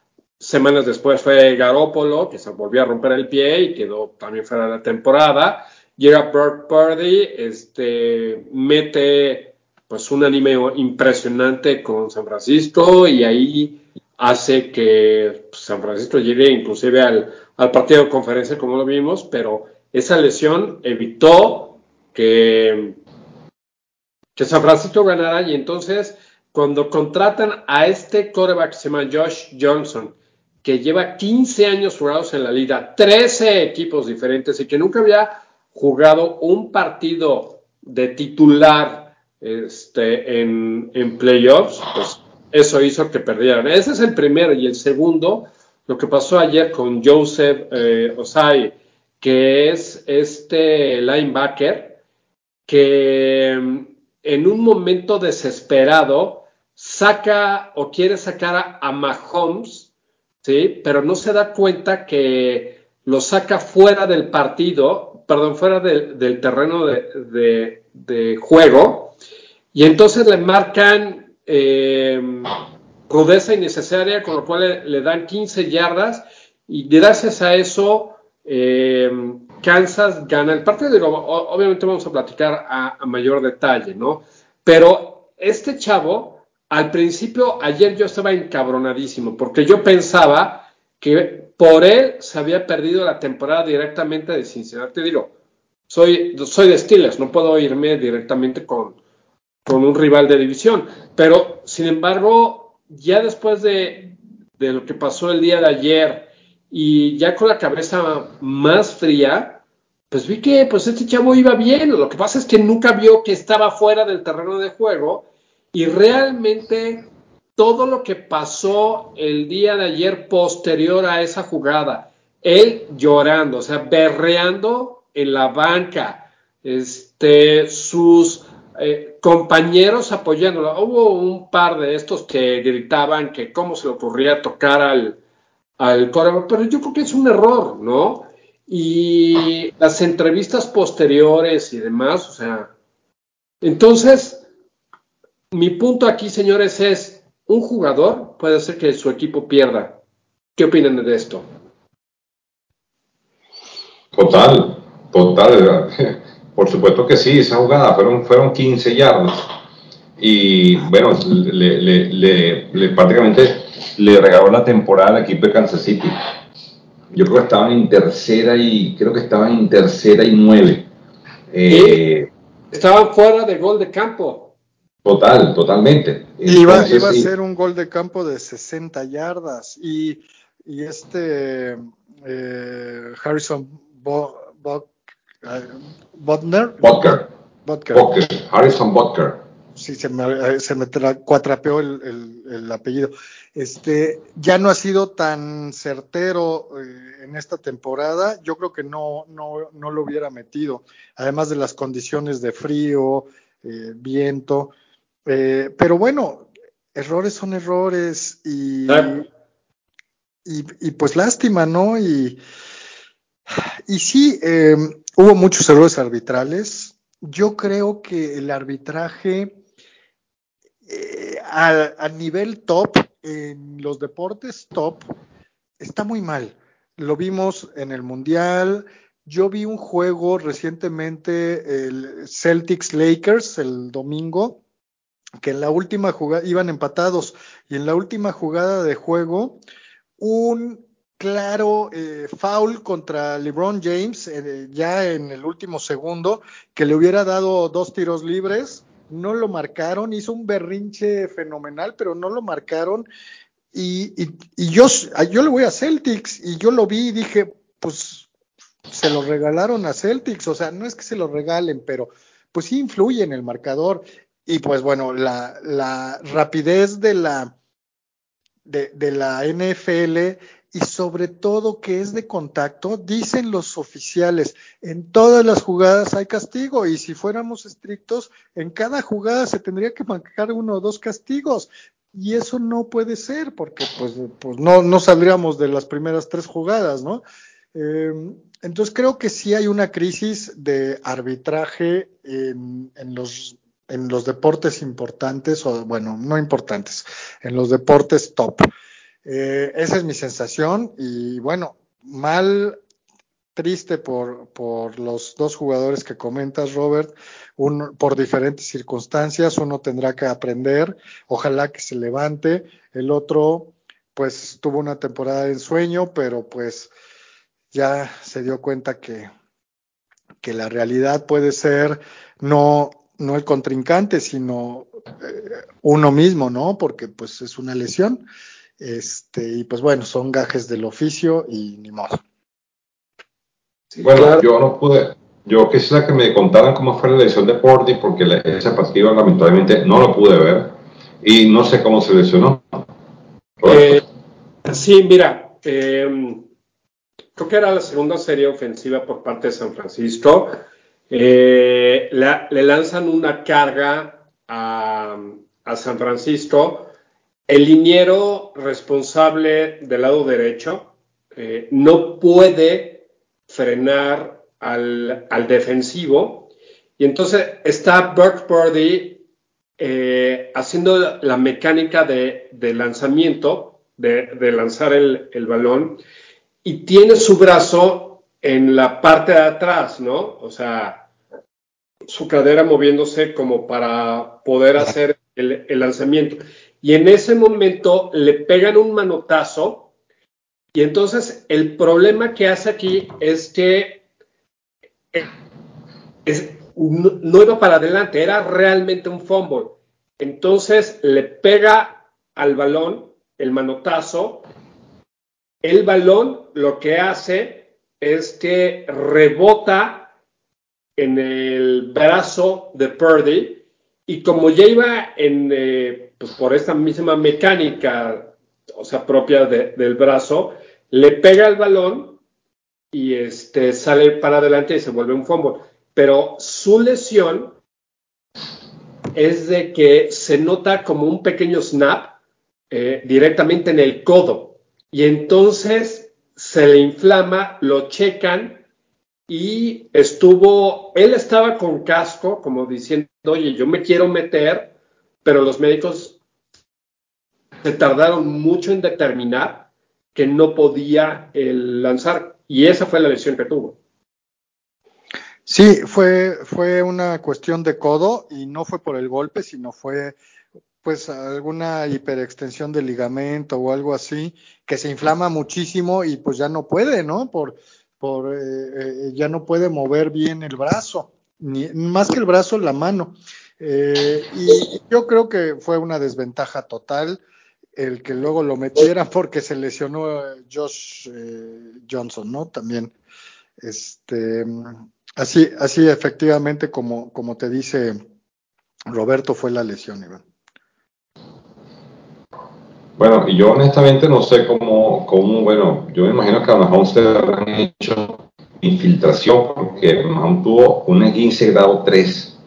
semanas después fue Garoppolo, que se volvió a romper el pie y quedó también fuera de la temporada. Llega Brock Purdy, este, mete pues un anime impresionante con San Francisco y ahí hace que pues, San Francisco llegue inclusive al, al partido de conferencia como lo vimos, pero esa lesión evitó que, que San Francisco ganara y entonces cuando contratan a este quarterback que se llama Josh Johnson, que lleva 15 años jugados en la liga, 13 equipos diferentes y que nunca había jugado un partido de titular este, en, en playoffs, pues eso hizo que perdieran. Ese es el primero. Y el segundo, lo que pasó ayer con Joseph eh, Osai, que es este linebacker, que mm, en un momento desesperado saca o quiere sacar a, Mahomes, ¿sí? Pero no se da cuenta que lo saca fuera del partido, perdón, fuera del terreno de, de, juego, y entonces le marcan eh, rudeza innecesaria, con lo cual le, dan 15 yardas y gracias a eso eh, Kansas gana el partido. obviamente vamos a platicar a, mayor detalle, ¿no? Pero este chavo, al principio, ayer yo estaba encabronadísimo porque yo pensaba que por él se había perdido la temporada directamente de Cincinnati. Digo, soy, soy de Steelers, no puedo irme directamente con, con un rival de división. Pero, sin embargo, ya después de, lo que pasó el día de ayer y ya con la cabeza más fría, pues vi que pues este chavo iba bien. Lo que pasa es que nunca vio que estaba fuera del terreno de juego y realmente todo lo que pasó el día de ayer posterior a esa jugada, él llorando, o sea, berreando en la banca, este, sus eh, compañeros apoyándolo. Hubo un par de estos que gritaban que cómo se le ocurría tocar al, al pero yo creo que es un error, ¿no? Y las entrevistas posteriores y demás, o sea. Entonces, mi punto aquí, señores, es: un jugador puede hacer que su equipo pierda. ¿Qué opinan de esto? Total, total. Por supuesto que sí, esa jugada fueron, fueron 15 yardas. Y bueno, le, prácticamente le regaló la temporada al equipo de Kansas City. Yo creo que estaban en tercera y creo que estaban en tercera y nueve. Eh, estaban fuera de gol de campo. Total, totalmente. iba, iba a ser un gol de campo de 60 yardas y, y este eh, Harrison Bo, Butner. Harrison Butker. Sí, se me, se me cuatrapeó el, apellido. Este, ya no ha sido tan certero eh, en esta temporada. Yo creo que no, no, no lo hubiera metido. Además de las condiciones de frío, eh, viento. Eh, pero bueno, errores son errores y, y, y, pues lástima, ¿no? Y, y sí, eh, hubo muchos errores arbitrales. Yo creo que el arbitraje eh, a, nivel top, en los deportes top, está muy mal. Lo vimos en el Mundial. Yo vi un juego recientemente, el Celtics Lakers, el domingo, que en la última jugada iban empatados y en la última jugada de juego, un claro eh, foul contra LeBron James eh, ya en el último segundo, que le hubiera dado dos tiros libres, no lo marcaron, hizo un berrinche fenomenal, pero no lo marcaron. Y, y, yo, yo le voy a Celtics y yo lo vi y dije, pues se lo regalaron a Celtics, o sea, no es que se lo regalen, pero pues sí influye en el marcador. Y pues bueno, la, la rapidez de la, de, de la NFL y sobre todo que es de contacto, dicen los oficiales, en todas las jugadas hay castigo y si fuéramos estrictos, en cada jugada se tendría que marcar uno o dos castigos y eso no puede ser porque pues, pues no, no saldríamos de las primeras tres jugadas, ¿no? Eh, entonces creo que sí hay una crisis de arbitraje en, en los en los deportes importantes, o bueno, no importantes, en los deportes top. Eh, esa es mi sensación y bueno, mal, triste por, por los dos jugadores que comentas, Robert, uno, por diferentes circunstancias, uno tendrá que aprender, ojalá que se levante, el otro pues tuvo una temporada de ensueño, pero pues ya se dio cuenta que, que la realidad puede ser no, no el contrincante, sino eh, uno mismo, ¿no? Porque pues es una lesión. Este, y pues bueno, son gajes del oficio y ni modo. bueno, yo no pude, yo quisiera que me contaran cómo fue la elección de Porti, porque ese partido lamentablemente no lo pude ver y no sé cómo se lesionó. Eh, sí, mira, em, creo que era la segunda serie ofensiva por parte de San Francisco. Eh, le, lanzan una carga a, San Francisco. El liniero responsable del lado derecho eh, no puede frenar al, defensivo. Y entonces está Burke Purdy eh, haciendo la mecánica de, lanzamiento, de, lanzar el, el, balón, y tiene su brazo en la parte de atrás, ¿no? O sea, su cadera moviéndose como para poder hacer el, lanzamiento. Y en ese momento le pegan un manotazo. Y entonces el problema que hace aquí es que no, iba para adelante, era realmente un fumble. Entonces le pega al balón el manotazo. El balón lo que hace es que rebota en el brazo de Purdy y como ya iba en, eh, pues por esta misma mecánica, o sea, propia del brazo, le pega el balón y este, sale para adelante y se vuelve un fumble. Pero su lesión es de que se nota como un pequeño snap eh, directamente en el codo y entonces se le inflama, lo checan y estuvo, él estaba con casco, como diciendo, oye, yo me quiero meter, pero los médicos se tardaron mucho en determinar que no podía lanzar, y esa fue la lesión que tuvo. Sí, fue, fue una cuestión de codo y no fue por el golpe, sino fue pues alguna hiperextensión del ligamento o algo así, que se inflama muchísimo y pues ya no puede, ¿no? Por, por, eh, eh, ya no puede mover bien el brazo, ni, más que el brazo, la mano. Eh, y yo creo que fue una desventaja total el que luego lo metiera porque se lesionó Josh Johnson, ¿no? También. Este, así, así efectivamente como, como te dice Roberto fue la lesión, Iván. Bueno, y yo honestamente no sé cómo, cómo bueno, yo me imagino que a Mahomes se han hecho infiltración porque Mahomes tuvo un 15 grado 3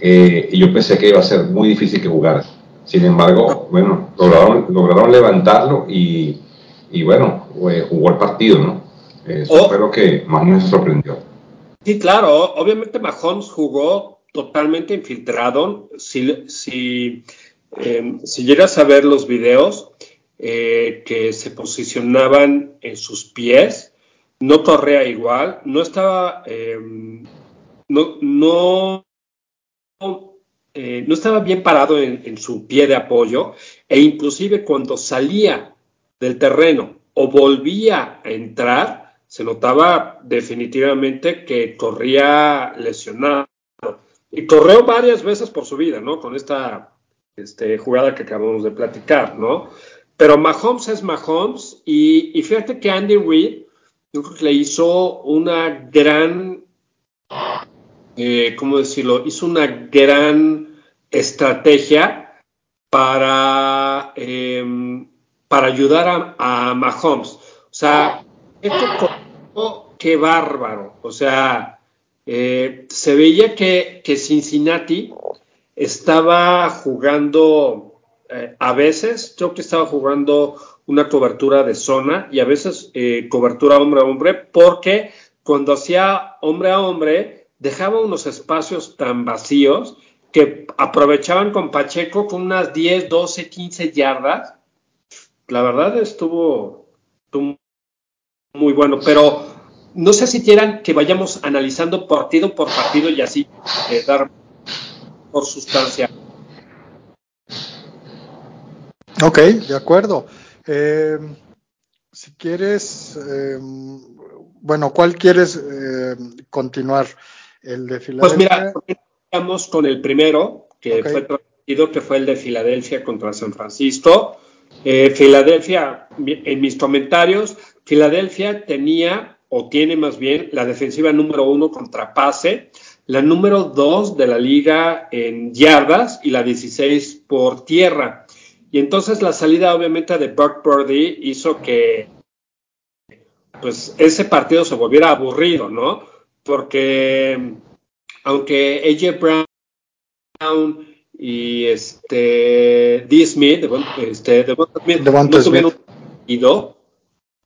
eh, y yo pensé que iba a ser muy difícil que jugara. Sin embargo, bueno, lograron, lograron levantarlo y, y bueno, eh, jugó el partido, ¿no? Eso oh. fue lo que más me sorprendió. Sí, claro, obviamente Mahomes jugó totalmente infiltrado. Si, si Em, si llegas a ver los videos eh, que se posicionaban en sus pies, no corría igual, no estaba, em, no, eh, no, estaba bien parado en, en, su pie de apoyo e inclusive cuando salía del terreno o volvía a entrar, se notaba definitivamente que corría lesionado. Y corrió varias veces por su vida, ¿no? Con esta este, jugada que acabamos de platicar, ¿no? Pero Mahomes es Mahomes y, fíjate que Andy Reid, yo creo que le hizo una gran, eh, ¿cómo decirlo? Hizo una gran estrategia para, em, para ayudar a, Mahomes. O sea, esto qué bárbaro. O sea, eh, se veía que, que Cincinnati estaba jugando, eh, a veces creo que estaba jugando una cobertura de zona y a veces eh, cobertura hombre a hombre, porque cuando hacía hombre a hombre dejaba unos espacios tan vacíos que aprovechaban con Pacheco con unas 10, 12, 15 yardas. La verdad estuvo, muy bueno, pero no sé si quieran que vayamos analizando partido por partido y así eh, dar por sustancia. Ok, de acuerdo. Eh, si quieres, eh, bueno, ¿cuál quieres eh, continuar? ¿El de Filadelfia? Pues mira, vamos con el primero, que fue transmitido, que fue el de Filadelfia contra San Francisco. Filadelfia, en mis comentarios, Filadelfia tenía o tiene más bien la defensiva número uno contra pase, la número dos de la liga en yardas y la 16 por tierra. Y entonces la salida obviamente de Buck Purdy hizo que pues ese partido se volviera aburrido, ¿no? Porque aunque AJ Brown y este D. Smith, este, Smith, no tuvieron ido,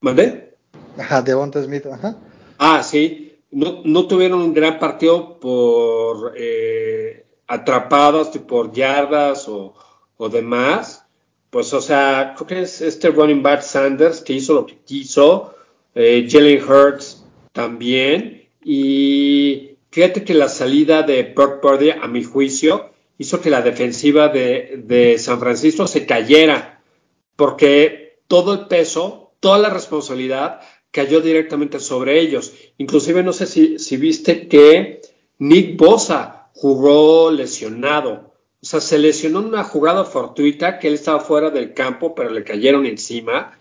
¿mandé? Ajá, Devonta Smith, ajá. Ah, sí, no, tuvieron un gran partido por eh, atrapadas, por yardas o, o demás. Pues, o sea, creo que es este running back Sanders que hizo lo que quiso, eh, Jalen Hurts también, y fíjate que la salida de Brock Purdy, a mi juicio, hizo que la defensiva de, de San Francisco se cayera, porque todo el peso, toda la responsabilidad cayó directamente sobre ellos. Inclusive no sé si, si viste que Nick Bosa jugó lesionado. O sea, se lesionó en una jugada fortuita que él estaba fuera del campo, pero le cayeron encima.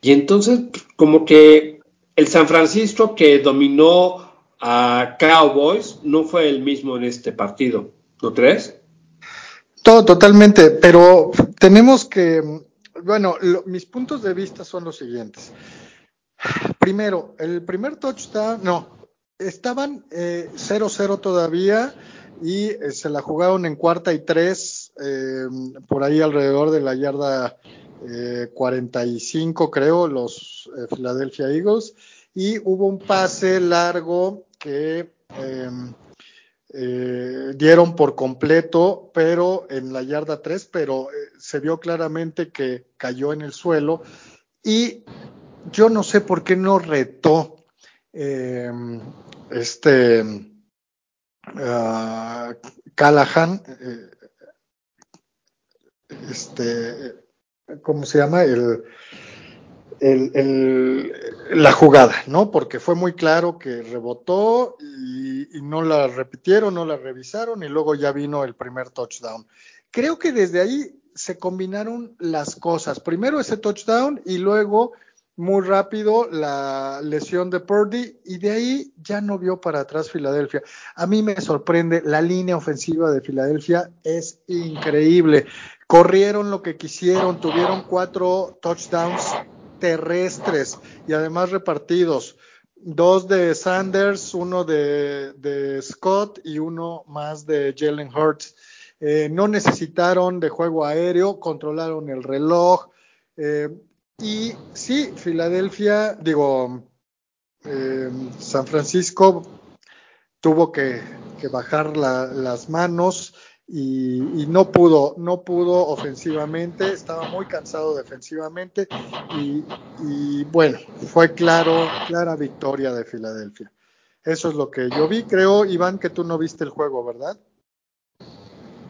Y entonces, como que el San Francisco que dominó a Cowboys no fue el mismo en este partido. ¿No crees? Todo, totalmente. Pero tenemos que, bueno, mis puntos de vista son los siguientes. Primero, el primer touchdown, no, estaban 0-0 eh, todavía y eh, se la jugaron en cuarta y tres, eh, por ahí alrededor de la yarda 45, creo, los Philadelphia Eagles, y hubo un pase largo que em, dieron por completo, pero en la yarda 3, pero se vio claramente que cayó en el suelo y yo no sé por qué no retó eh, este uh, Callahan, eh, este, ¿cómo se llama? El, el, el, la jugada, ¿no? Porque fue muy claro que rebotó y, no la repitieron, no la revisaron y luego ya vino el primer touchdown. Creo que desde ahí se combinaron las cosas. Primero ese touchdown y luego muy rápido la lesión de Purdy y de ahí ya no vio para atrás Filadelfia. A mí me sorprende, la línea ofensiva de Filadelfia es increíble. Corrieron lo que quisieron, tuvieron cuatro touchdowns terrestres y además repartidos. Dos de Sanders, uno de, Scott y uno más de Jalen Hurts. Eh, no necesitaron de juego aéreo, controlaron el reloj. Eh, y sí, Filadelfia, digo, eh, San Francisco tuvo que, bajar las manos y, no pudo, no pudo ofensivamente, estaba muy cansado defensivamente y, y, bueno, fue claro, clara victoria de Filadelfia. Eso es lo que yo vi. Creo, Iván, que tú no viste el juego, ¿verdad?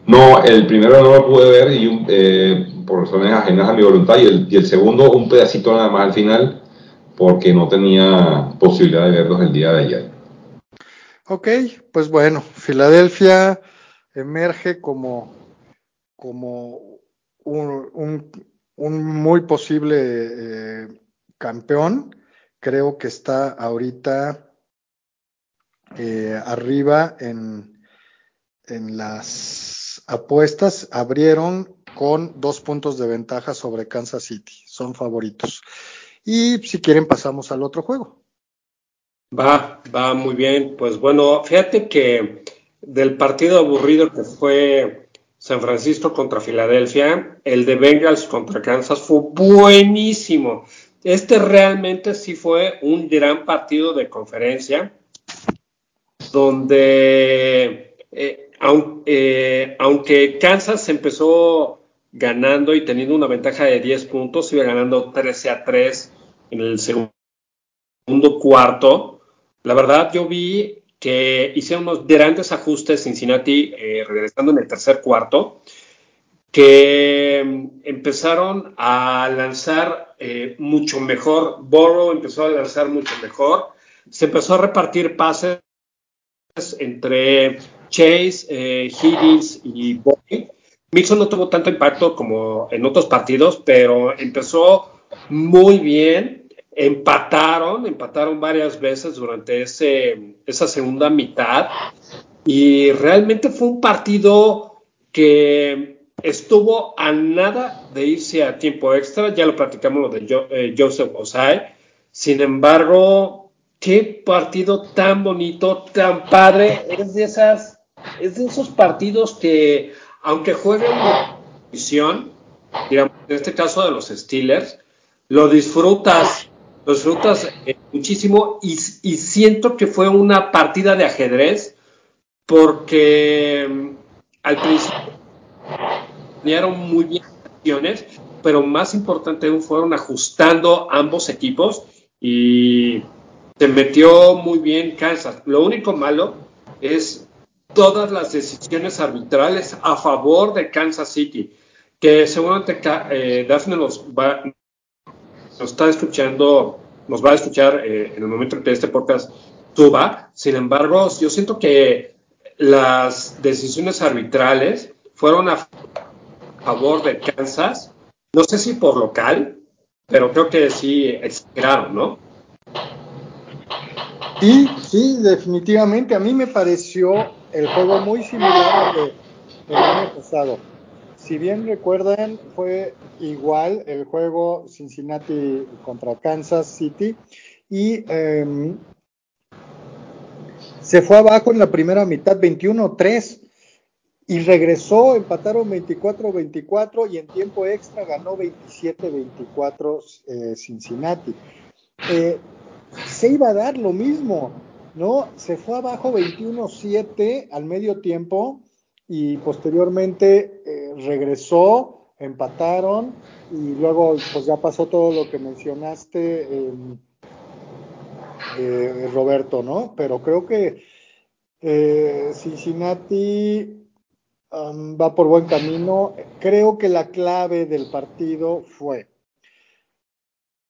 No, el primero no lo pude ver y eh, por razones ajenas a mi voluntad y el, y el, segundo un pedacito nada más al final porque no tenía posibilidad de verlos el día de ayer. Ok, pues bueno, Filadelfia emerge como, como un, un, muy posible eh, campeón. Creo que está ahorita eh, arriba en, en las apuestas abrieron con dos puntos de ventaja sobre Kansas City. Son favoritos. Y si quieren pasamos al otro juego. Va, va muy bien. Pues bueno, fíjate que del partido aburrido que fue San Francisco contra Filadelfia, el de Bengals contra Kansas fue buenísimo. Este realmente sí fue un gran partido de conferencia donde eh, eh, aunque Kansas empezó ganando y teniendo una ventaja de 10 puntos, iba ganando 13 a 3 en el segundo cuarto. La verdad, yo vi que hicieron unos grandes ajustes Cincinnati eh, regresando en el tercer cuarto, que mm, empezaron a lanzar eh, mucho mejor. Borough empezó a lanzar mucho mejor. Se empezó a repartir pases entre Chase, eh, Higgins y Boyd. Mixon no tuvo tanto impacto como en otros partidos, pero empezó muy bien. empataron, empataron varias veces durante ese, esa segunda mitad y realmente fue un partido que estuvo a nada de irse a tiempo extra, ya lo platicamos lo de eh, Joseph Osai, sin embargo, qué partido tan bonito, tan padre, es de esas, es de esos partidos que aunque jueguen visión, digamos, en este caso de los Steelers, lo disfrutas, lo disfrutas eh, muchísimo y, siento que fue una partida de ajedrez porque mm, al principio tenían muy bien acciones, pero más importante aún fueron ajustando ambos equipos y se metió muy bien Kansas. Lo único malo es todas las decisiones arbitrales a favor de Kansas City, que seguramente eh, Daphne nos va, nos está escuchando, nos va a escuchar eh, en el momento en que este podcast suba. Sin embargo, yo siento que las decisiones arbitrales fueron a favor de Kansas, no sé si por local, pero creo que sí exageraron, ¿no? Sí, sí, definitivamente. A mí me pareció el juego muy similar al del año pasado. Si bien recuerdan, fue igual el juego Cincinnati contra Kansas City y em, se fue abajo en la primera mitad 21-3 y regresó, empataron 24-24 y en tiempo extra ganó 27-24 eh, Cincinnati. Eh, se iba a dar lo mismo, ¿no? Se fue abajo 21-7 al medio tiempo y posteriormente eh, regresó, empataron y luego pues ya pasó todo lo que mencionaste, em, eh, Roberto, ¿no? Pero creo que eh, Cincinnati va por buen camino. Creo que la clave del partido fue,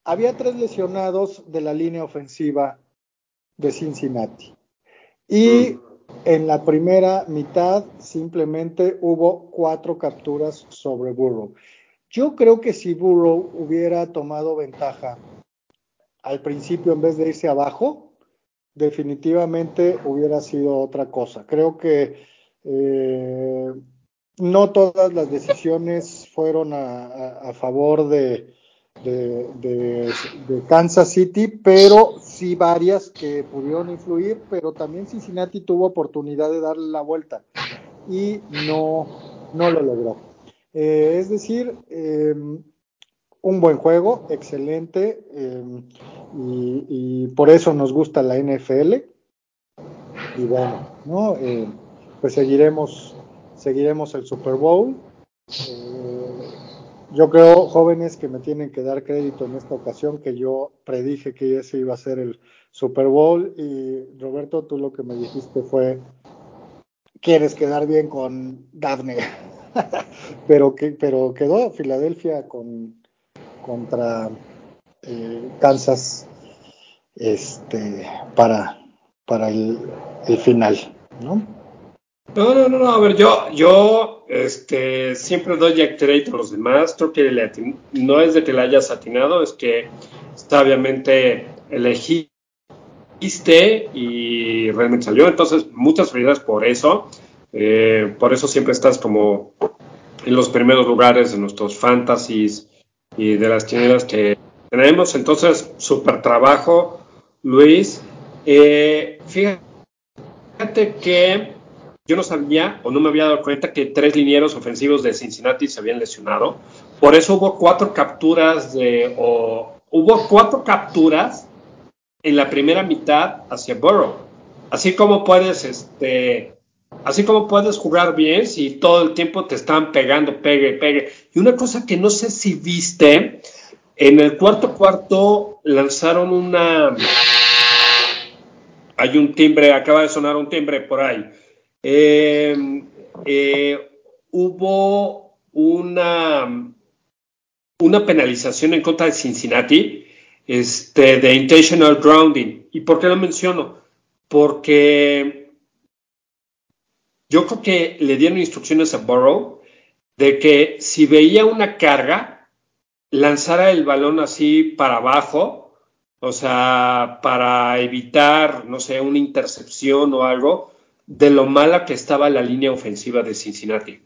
había tres lesionados de la línea ofensiva de Cincinnati. Y en la primera mitad simplemente hubo cuatro capturas sobre Burrow. Yo creo que si Burrow hubiera tomado ventaja al principio en vez de irse abajo, definitivamente hubiera sido otra cosa. Creo que eh, no todas las decisiones fueron a, favor de, de, Kansas City, pero sí varias que pudieron influir, pero también Cincinnati tuvo oportunidad de darle la vuelta y no, no lo logró. Eh, es decir, eh, un buen juego, excelente, y, por eso nos gusta la NFL. Y bueno, ¿no? pues seguiremos, seguiremos el Super Bowl. Yo creo, jóvenes, que me tienen que dar crédito en esta ocasión, que yo predije que ese iba a ser el Super Bowl. Y Roberto, tú lo que me dijiste fue, quieres quedar bien con Daphne. pero, que, pero quedó Filadelfia con, contra eh, Kansas este, para, para el, el final, ¿no? No, no, no, a ver, yo, yo este, siempre doy crédito a los demás. Creo que no es de que le hayas atinado, es que sabiamente elegiste y realmente salió. Entonces, muchas felicidades por eso. Eh, por eso siempre estás como en los primeros lugares de nuestros fantasies y de las tiendas que tenemos. Entonces, súper trabajo, Luis. Eh, fíjate que yo no sabía o no me había dado cuenta que tres linieros ofensivos de Cincinnati se habían lesionado. Por eso hubo cuatro capturas de, o hubo cuatro capturas en la primera mitad hacia Burrow. Así como puedes, este, así como puedes jugar bien si todo el tiempo te están pegando, pegue, pegue. Y una cosa que no sé si viste, en el cuarto cuarto lanzaron una, hay un timbre, acaba de sonar un timbre por ahí eh, eh, hubo una, una penalización en contra de Cincinnati este, de intentional grounding. ¿Y por qué lo menciono? Porque yo creo que le dieron instrucciones a Burrow de que si veía una carga, lanzara el balón así para abajo O sea, para evitar, no sé, una intercepción o algo, de lo mala que estaba la línea ofensiva de Cincinnati.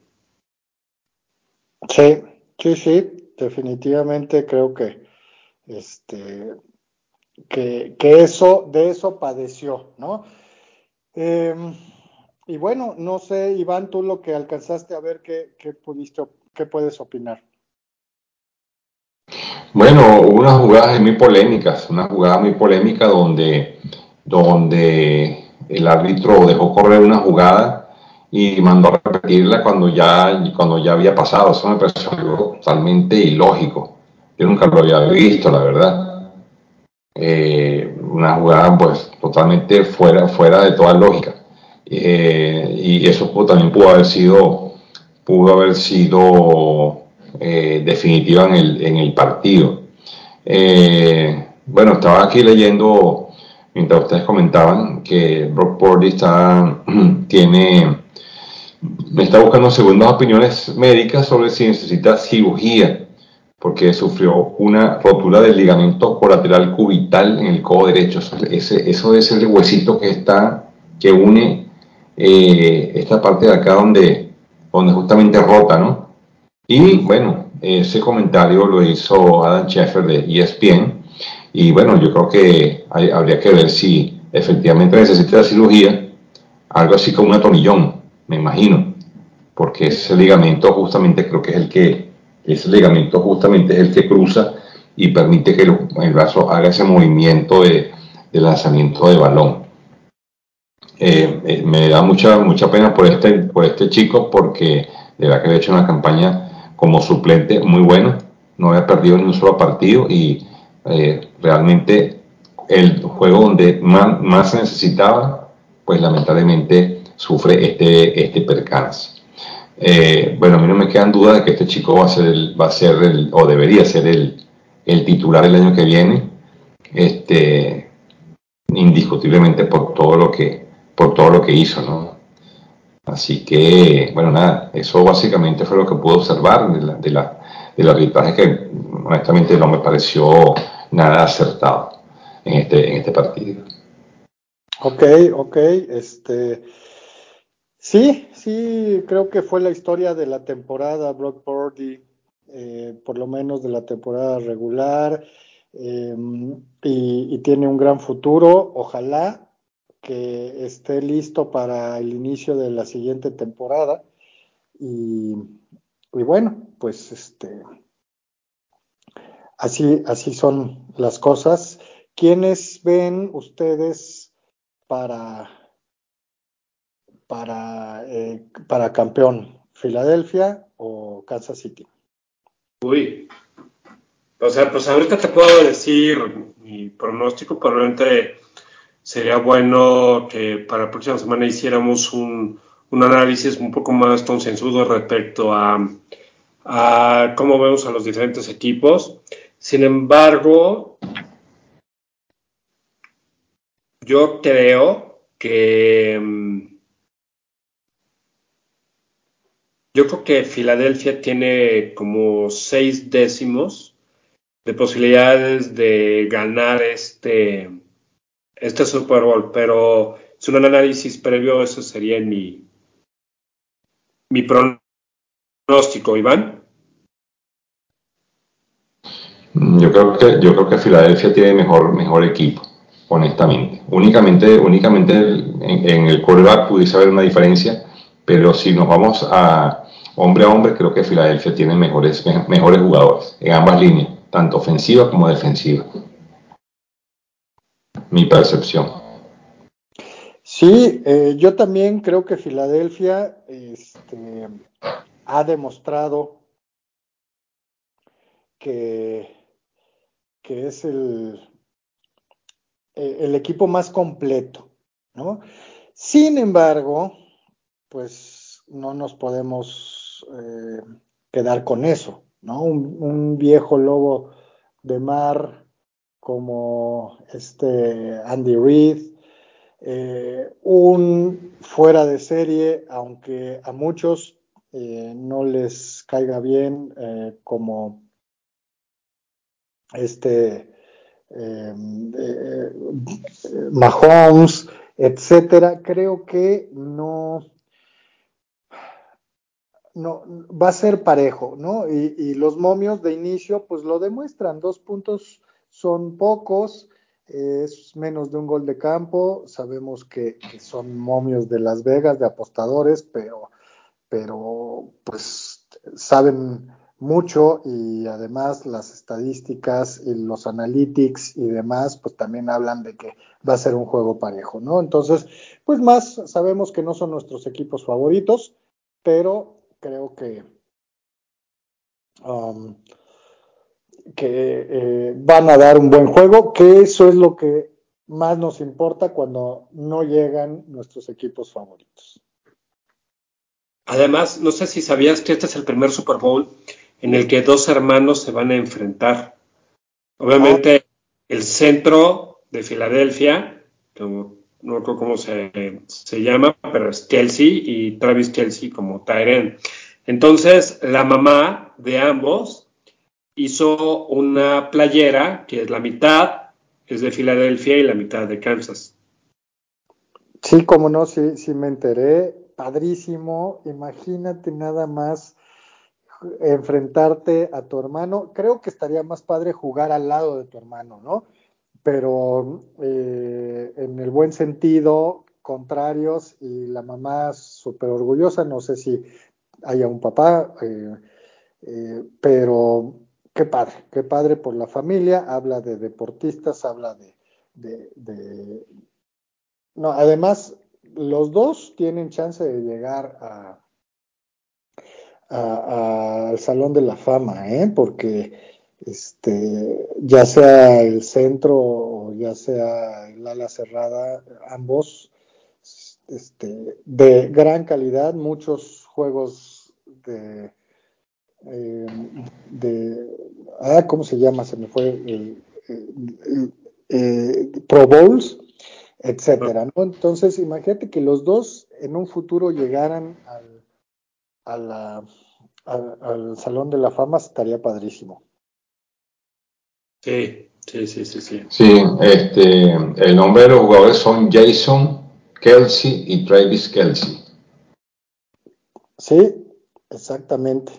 Sí, sí, sí, definitivamente creo que este que, que eso, de eso padeció, ¿no? Em, y bueno, no sé, Iván, tú lo que alcanzaste a ver, ¿qué, qué pudiste, qué puedes opinar? Bueno, hubo unas jugadas muy polémicas, una jugada muy polémica donde, donde el árbitro dejó correr una jugada y mandó a repetirla cuando ya, cuando ya había pasado. Eso me pareció totalmente ilógico. Yo nunca lo había visto, la verdad. Eh, una jugada pues totalmente fuera, fuera de toda lógica. Eh, y eso también pudo haber sido, pudo haber sido eh, definitiva en el, en el partido. Bueno, estaba aquí leyendo, mientras ustedes comentaban, que Brock Purdy está, tiene, está buscando segundas opiniones médicas sobre si necesita cirugía, porque sufrió una rotura del ligamento colateral cubital en el codo derecho. Ese, eso es el huesito que está, que une eh, esta parte de acá donde, donde justamente rota, ¿no? Y bueno, ese comentario lo hizo Adam Scheffer de ESPN. Y bueno, yo creo que habría que ver si efectivamente necesita cirugía, algo así como un atomillón, me imagino, porque ese ligamento justamente creo que es el que, ese ligamento justamente es el que cruza y permite que el, brazo haga ese movimiento de, lanzamiento de balón. Eh, eh, me da mucha, mucha pena por este, por este chico porque de verdad que había hecho una campaña como suplente muy bueno, no había perdido ni un solo partido y eh, realmente el juego donde más, se necesitaba, pues lamentablemente sufre este, este percance. Eh, bueno, a mí no me quedan dudas de que este chico va a ser, el, va a ser o debería ser el, el titular el año que viene, este, indiscutiblemente por todo lo que, por todo lo que hizo, ¿no? Así que, bueno, nada, eso básicamente fue lo que pude observar de la, de la, arbitraje que honestamente no me pareció nada acertado en este, en este partido. Ok, ok, este, sí, sí, creo que fue la historia de la temporada, Brock Purdy, eh, por lo menos de la temporada regular, eh, y, y tiene un gran futuro, ojalá que esté listo para el inicio de la siguiente temporada. Y, bueno, pues este así, así son las cosas. ¿Quiénes ven ustedes para, para, eh, para campeón? ¿Filadelfia o Kansas City? Uy. O sea, pues ahorita te puedo decir mi pronóstico, probablemente sería bueno que para la próxima semana hiciéramos un, análisis un poco más consensuado respecto a, cómo vemos a los diferentes equipos. Sin embargo, yo creo que yo creo que Filadelfia tiene como seis décimos de posibilidades de ganar este este Super Bowl, pero es un análisis previo, eso sería mi, mi pronóstico, Iván. Yo creo que yo creo que Filadelfia tiene mejor mejor equipo, honestamente. Únicamente únicamente en, el quarterback pudiese haber una diferencia, pero si nos vamos a hombre a hombre, creo que Filadelfia tiene mejores mejores jugadores en ambas líneas, tanto ofensiva como defensiva mi percepción. Sí, eh, yo también creo que Filadelfia este, ha demostrado que, que es el, eh, el equipo más completo, ¿no? Sin embargo, pues no nos podemos eh, quedar con eso, ¿no? un, viejo lobo de mar como este Andy Reid, eh, un fuera de serie, aunque a muchos no les caiga bien, como este em, eh, Mahomes, etcétera, creo que no, no va a ser parejo, ¿no? Y, los momios de inicio, pues lo demuestran, dos puntos son pocos, es menos de un gol de campo, sabemos que, son momios de Las Vegas, de apostadores, pero, pero pues saben mucho y además las estadísticas y los analytics y demás, pues también hablan de que va a ser un juego parejo, ¿no? Entonces, pues más sabemos que no son nuestros equipos favoritos, pero creo que, um, que eh, van a dar un buen juego, que eso es lo que más nos importa cuando no llegan nuestros equipos favoritos. Además, no sé si sabías que este es el primer Super Bowl en el que dos hermanos se van a enfrentar. Obviamente, ah. el centro de Filadelfia, no recuerdo cómo se, llama, pero es Kelsey y Travis Kelsey como Tyren. Entonces, la mamá de ambos hizo una playera que es la mitad es de Filadelfia y la mitad de Kansas. Sí, como no, sí, sí me enteré. Padrísimo. Imagínate nada más enfrentarte a tu hermano. Creo que estaría más padre jugar al lado de tu hermano, ¿no? Pero eh, en el buen sentido, contrarios y la mamá súper orgullosa, no sé si haya un papá, eh, eh, pero qué padre, qué padre por la familia, habla de deportistas, habla de, de no, además los dos tienen chance de llegar a al Salón de la Fama, ¿eh? porque este, ya sea el centro o ya sea el ala cerrada, ambos este, de gran calidad, muchos juegos de, eh, de ah, ¿cómo se llama? Se me fue eh, Pro Bowls, etcétera, ¿no? Entonces, imagínate que los dos en un futuro llegaran al al Salón de la Fama estaría padrísimo. Sí, sí, sí, sí, sí. Sí, este, el nombre de los jugadores son Jason Kelsey y Travis Kelsey. Sí, exactamente.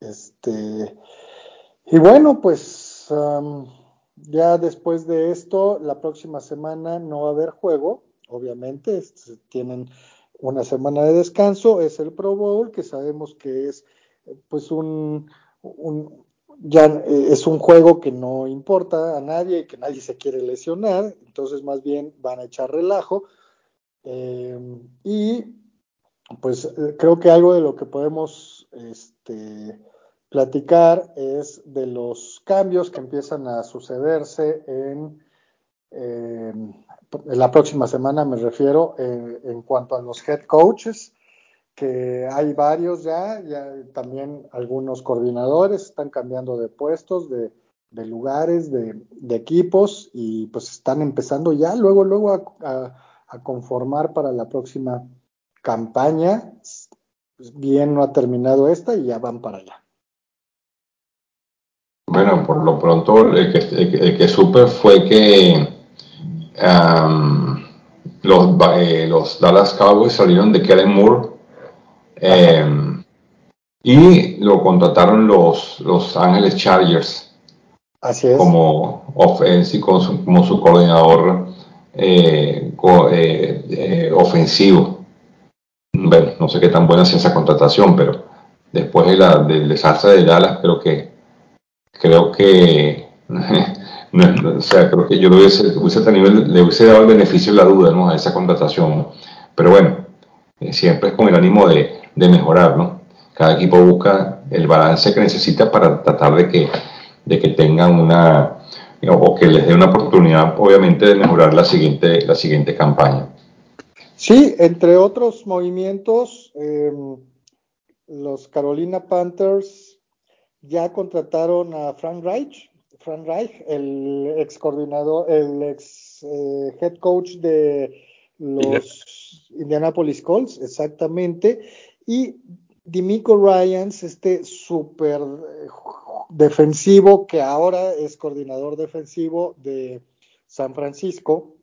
Este, y bueno, pues ya después de esto, la próxima semana no va a haber juego, obviamente, este, tienen una semana de descanso, es el Pro Bowl, que sabemos que es pues un, ya eh, es un juego que no importa a nadie y que nadie se quiere lesionar, entonces más bien van a echar relajo. Eh, y pues eh, creo que algo de lo que podemos este, platicar es de los cambios que empiezan a sucederse en la próxima semana me refiero eh, en cuanto a los head coaches, que hay varios ya, ya también algunos coordinadores están cambiando de puestos, de, lugares, de, equipos y pues están empezando ya luego, luego a, conformar para la próxima campaña. Pues, bien no ha terminado esta y ya van para allá. Bueno, por lo pronto el que, el que supe fue que los, eh, los, Dallas Cowboys salieron de Kellen Moore em, y lo contrataron los Los Ángeles Chargers como, como, su, coordinador eh, eh, ofensivo. Bueno, no sé qué tan buena es esa contratación, pero después de la, del desastre de Dallas, creo que creo que o sea, creo que yo le hubiese, le hubiese dado el beneficio de la duda ¿no? a esa contratación. Pero bueno, eh, siempre es con el ánimo de, mejorar. ¿no? Cada equipo busca el balance que necesita para tratar de que, de que tengan una, o que les dé una oportunidad, obviamente, de mejorar la siguiente, la siguiente campaña. Sí, entre otros movimientos, em, los Carolina Panthers ya contrataron a Frank Reich Frank Reich, el ex coordinador, el ex eh, head coach de los Indianapolis Colts, exactamente, y Dimico Ryans, este super eh, defensivo que ahora es coordinador defensivo de San Francisco,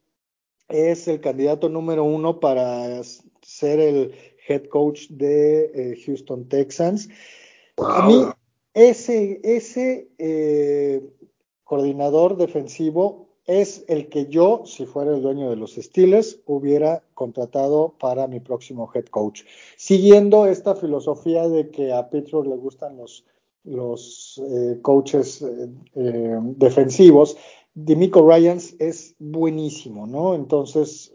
es el candidato número uno para ser el head coach de eh, Houston Texans. A mí, ese, ese eh, coordinador defensivo es el que yo, si fuera el dueño de los Steelers, hubiera contratado para mi próximo head coach. Siguiendo esta filosofía de que a Pittsburgh le gustan los, los eh, coaches defensivos, Dimico Ryans es buenísimo, ¿no? Entonces,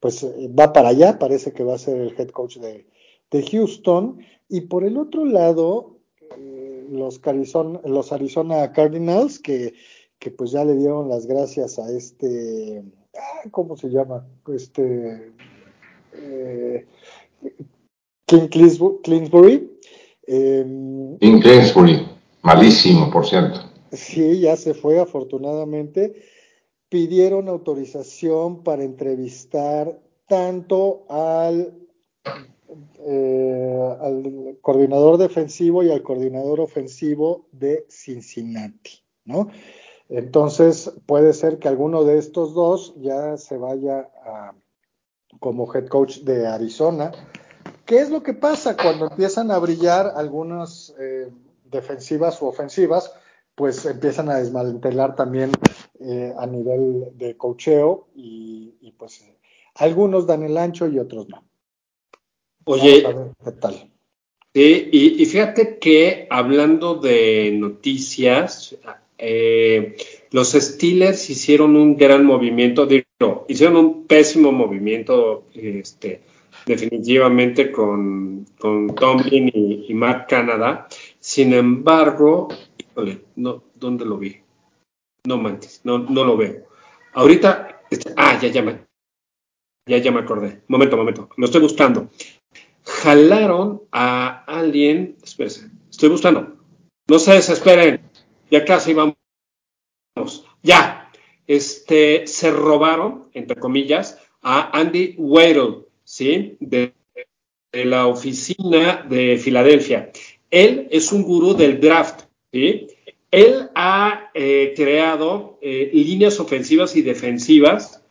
pues eh, va para allá, parece que va a ser el head coach de, Houston. Y por el otro lado, eh, los, Arizona, los Arizona Cardinals, que, pues ya le dieron las gracias a este, ah, ¿cómo se llama? Este, eh, King Clinsbury. King Clinsbury, malísimo, por cierto. Sí, ya se fue afortunadamente pidieron autorización para entrevistar tanto al, eh, al coordinador defensivo y al coordinador ofensivo de Cincinnati, ¿no? Entonces puede ser que alguno de estos dos ya se vaya como head coach de Arizona. ¿Qué es lo que pasa cuando empiezan a brillar algunas eh, defensivas u ofensivas? Pues empiezan a desmantelar también eh, a nivel de cocheo y, pues algunos dan el ancho y otros no. Oye, qué tal. y, fíjate que hablando de noticias, eh, los Steelers hicieron un gran movimiento, digo, hicieron un pésimo movimiento, este, definitivamente con, con Tomlin y, y Matt Canada. Sin embargo, no, ¿dónde lo vi? No manches, no, no lo veo. Ahorita, este, ah, ya, ya me, ya, ya me acordé. Momento, momento, lo estoy buscando. Jalaron a alguien, espérense, estoy buscando. No se desesperen, ya casi vamos. Ya, este, se robaron, entre comillas, a Andy Weddle, ¿sí? De, de la oficina de Filadelfia. Él es un gurú del draft, ¿sí? Él ha eh, creado eh, líneas ofensivas y defensivas,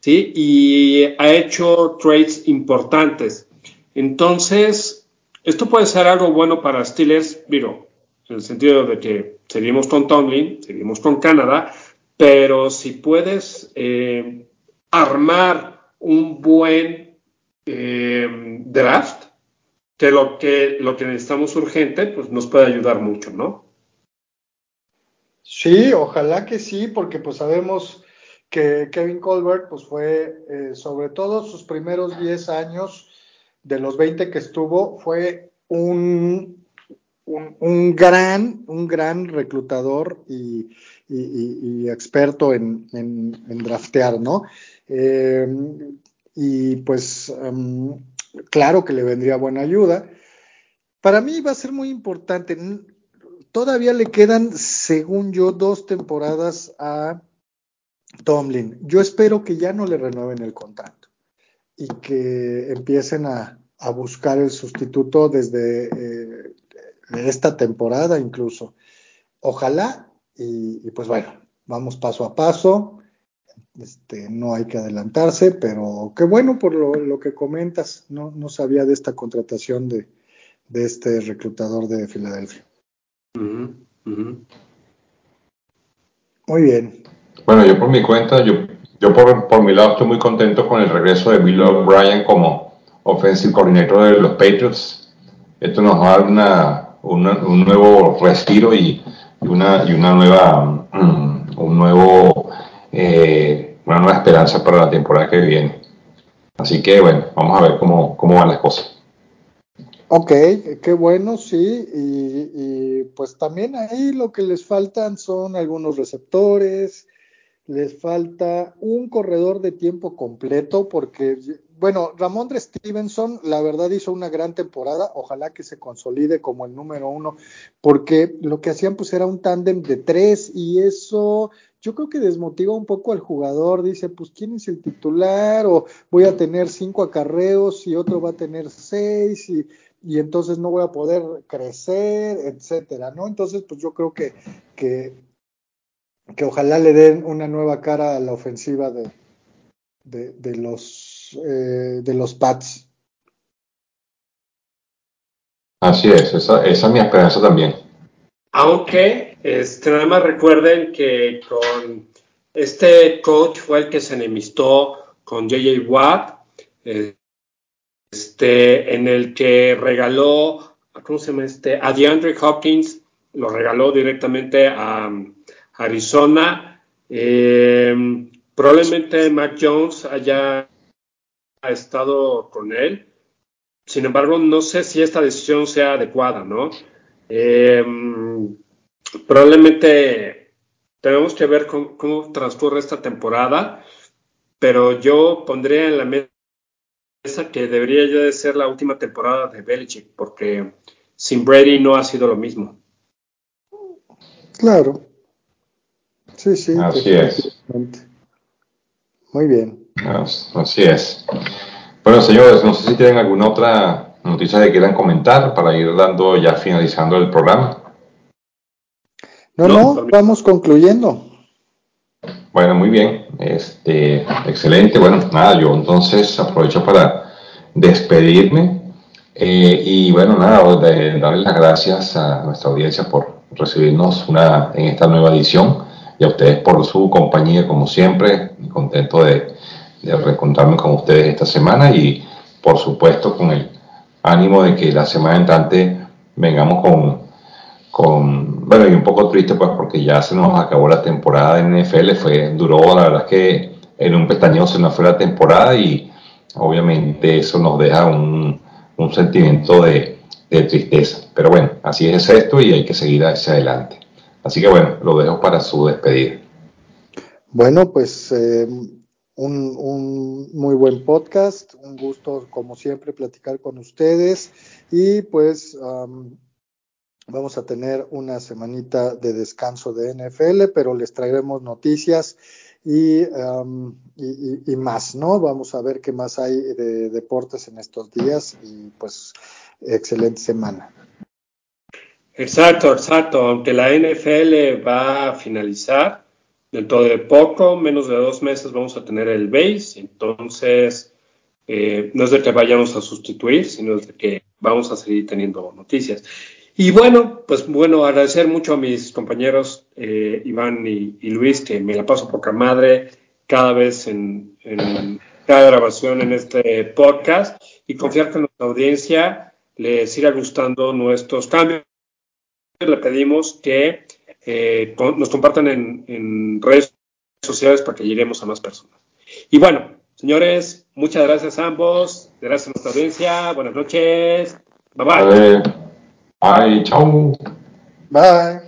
¿sí? Y ha hecho trades importantes. Entonces, esto puede ser algo bueno para Steelers, digo, en el sentido de que seguimos con Tomlin, seguimos con Canadá, pero si puedes eh, armar un buen draft, que lo que lo que necesitamos urgente, pues nos puede ayudar mucho, ¿no? Sí, ojalá que sí, porque pues sabemos que Kevin Colbert pues fue, eh, sobre todo sus primeros 10 años de los 20 que estuvo, fue un, un, gran, un gran reclutador y, experto en, draftear, ¿no? Em, y pues em, claro que le vendría buena ayuda. Para mí va a ser muy importante todavía le quedan, según yo, dos temporadas a Tomlin. Yo espero que ya no le renueven el contrato y que empiecen a, buscar el sustituto desde eh, esta temporada incluso. Ojalá, y, pues bueno, vamos paso a paso. Este, no hay que adelantarse, pero qué bueno por lo, que comentas. No, no sabía de esta contratación de, de este reclutador de Filadelfia. Muy bien. Bueno, yo por mi cuenta, yo, yo por, mi lado estoy muy contento con el regreso de Bill O'Brien como offensive coordinator de los Patriots. Esto nos va a dar un nuevo respiro y, una, y una nueva, un nuevo, eh, una nueva esperanza para la temporada que viene. Así que bueno, vamos a ver cómo, cómo van las cosas. Ok, qué bueno, sí, y, pues también ahí lo que les faltan son algunos receptores, les falta un corredor de tiempo completo, porque, bueno, Ramondre Stevenson, la verdad hizo una gran temporada, ojalá que se consolide como el número uno, porque lo que hacían pues era un tándem de tres y eso yo creo que desmotiva un poco al jugador, dice, pues quién es el titular o voy a tener cinco acarreos y otro va a tener seis y y entonces no voy a poder crecer, etcétera, ¿no? Entonces, pues yo creo que, que, que ojalá le den una nueva cara a la ofensiva de, de, los eh, de los Pats. Así es, esa, esa es mi esperanza también. Aunque, este, nada más recuerden que con este coach fue el que se enemistó con JJ Watt, este, en el que regaló, ¿cómo se llama este? A DeAndre Hopkins, lo regaló directamente a Arizona. Eh, probablemente Mac Jones haya estado con él. Sin embargo, no sé si esta decisión sea adecuada, ¿no? Eh, probablemente tenemos que ver cómo, transcurre esta temporada, pero yo pondría en la mesa que debería ya de ser la última temporada de Belichick, porque sin Brady no ha sido lo mismo. Claro. Sí, sí. Así es. Muy bien. Así es. Bueno, señores, no sé si tienen alguna otra noticia que quieran comentar para ir dando ya finalizando el programa. No, no, vamos concluyendo. Bueno, muy bien. Este, excelente. Bueno, nada, yo entonces aprovecho para despedirme. Eh, y bueno, nada, darle las gracias a nuestra audiencia por recibirnos una, en esta nueva edición y a ustedes por su compañía, como siempre. Contento de, de reencontrarme con ustedes esta semana y, por supuesto, con el ánimo de que la semana entrante vengamos con con, bueno, y un poco triste pues porque ya se nos acabó la temporada de NFL, fue, duró, la verdad es que en un pestañeo se nos fue la temporada y obviamente eso nos deja un, un sentimiento de, de, tristeza. Pero bueno, así es esto y hay que seguir hacia adelante. Así que bueno, lo dejo para su despedida. Bueno, pues eh, un, muy buen podcast, un gusto como siempre platicar con ustedes y pues... Um, Vamos a tener una semanita de descanso de NFL, pero les traeremos noticias y, y, más, ¿no? Vamos a ver qué más hay de deportes en estos días y pues excelente semana. Exacto, exacto. Aunque la NFL va a finalizar dentro de poco, menos de dos meses, vamos a tener el base. Entonces, eh, no es de que vayamos a sustituir, sino de que vamos a seguir teniendo noticias. Y bueno, pues bueno, agradecer mucho a mis compañeros eh, Iván y, Luis, que me la paso poca madre cada vez en, cada grabación en este podcast y confiar que nuestra audiencia le siga gustando nuestros cambios. Le pedimos que eh, nos compartan en, en redes sociales para que lleguemos a más personas. Y bueno, señores, muchas gracias a ambos, gracias a nuestra audiencia, buenas noches, bye bye. Bye. Ciao. Bye.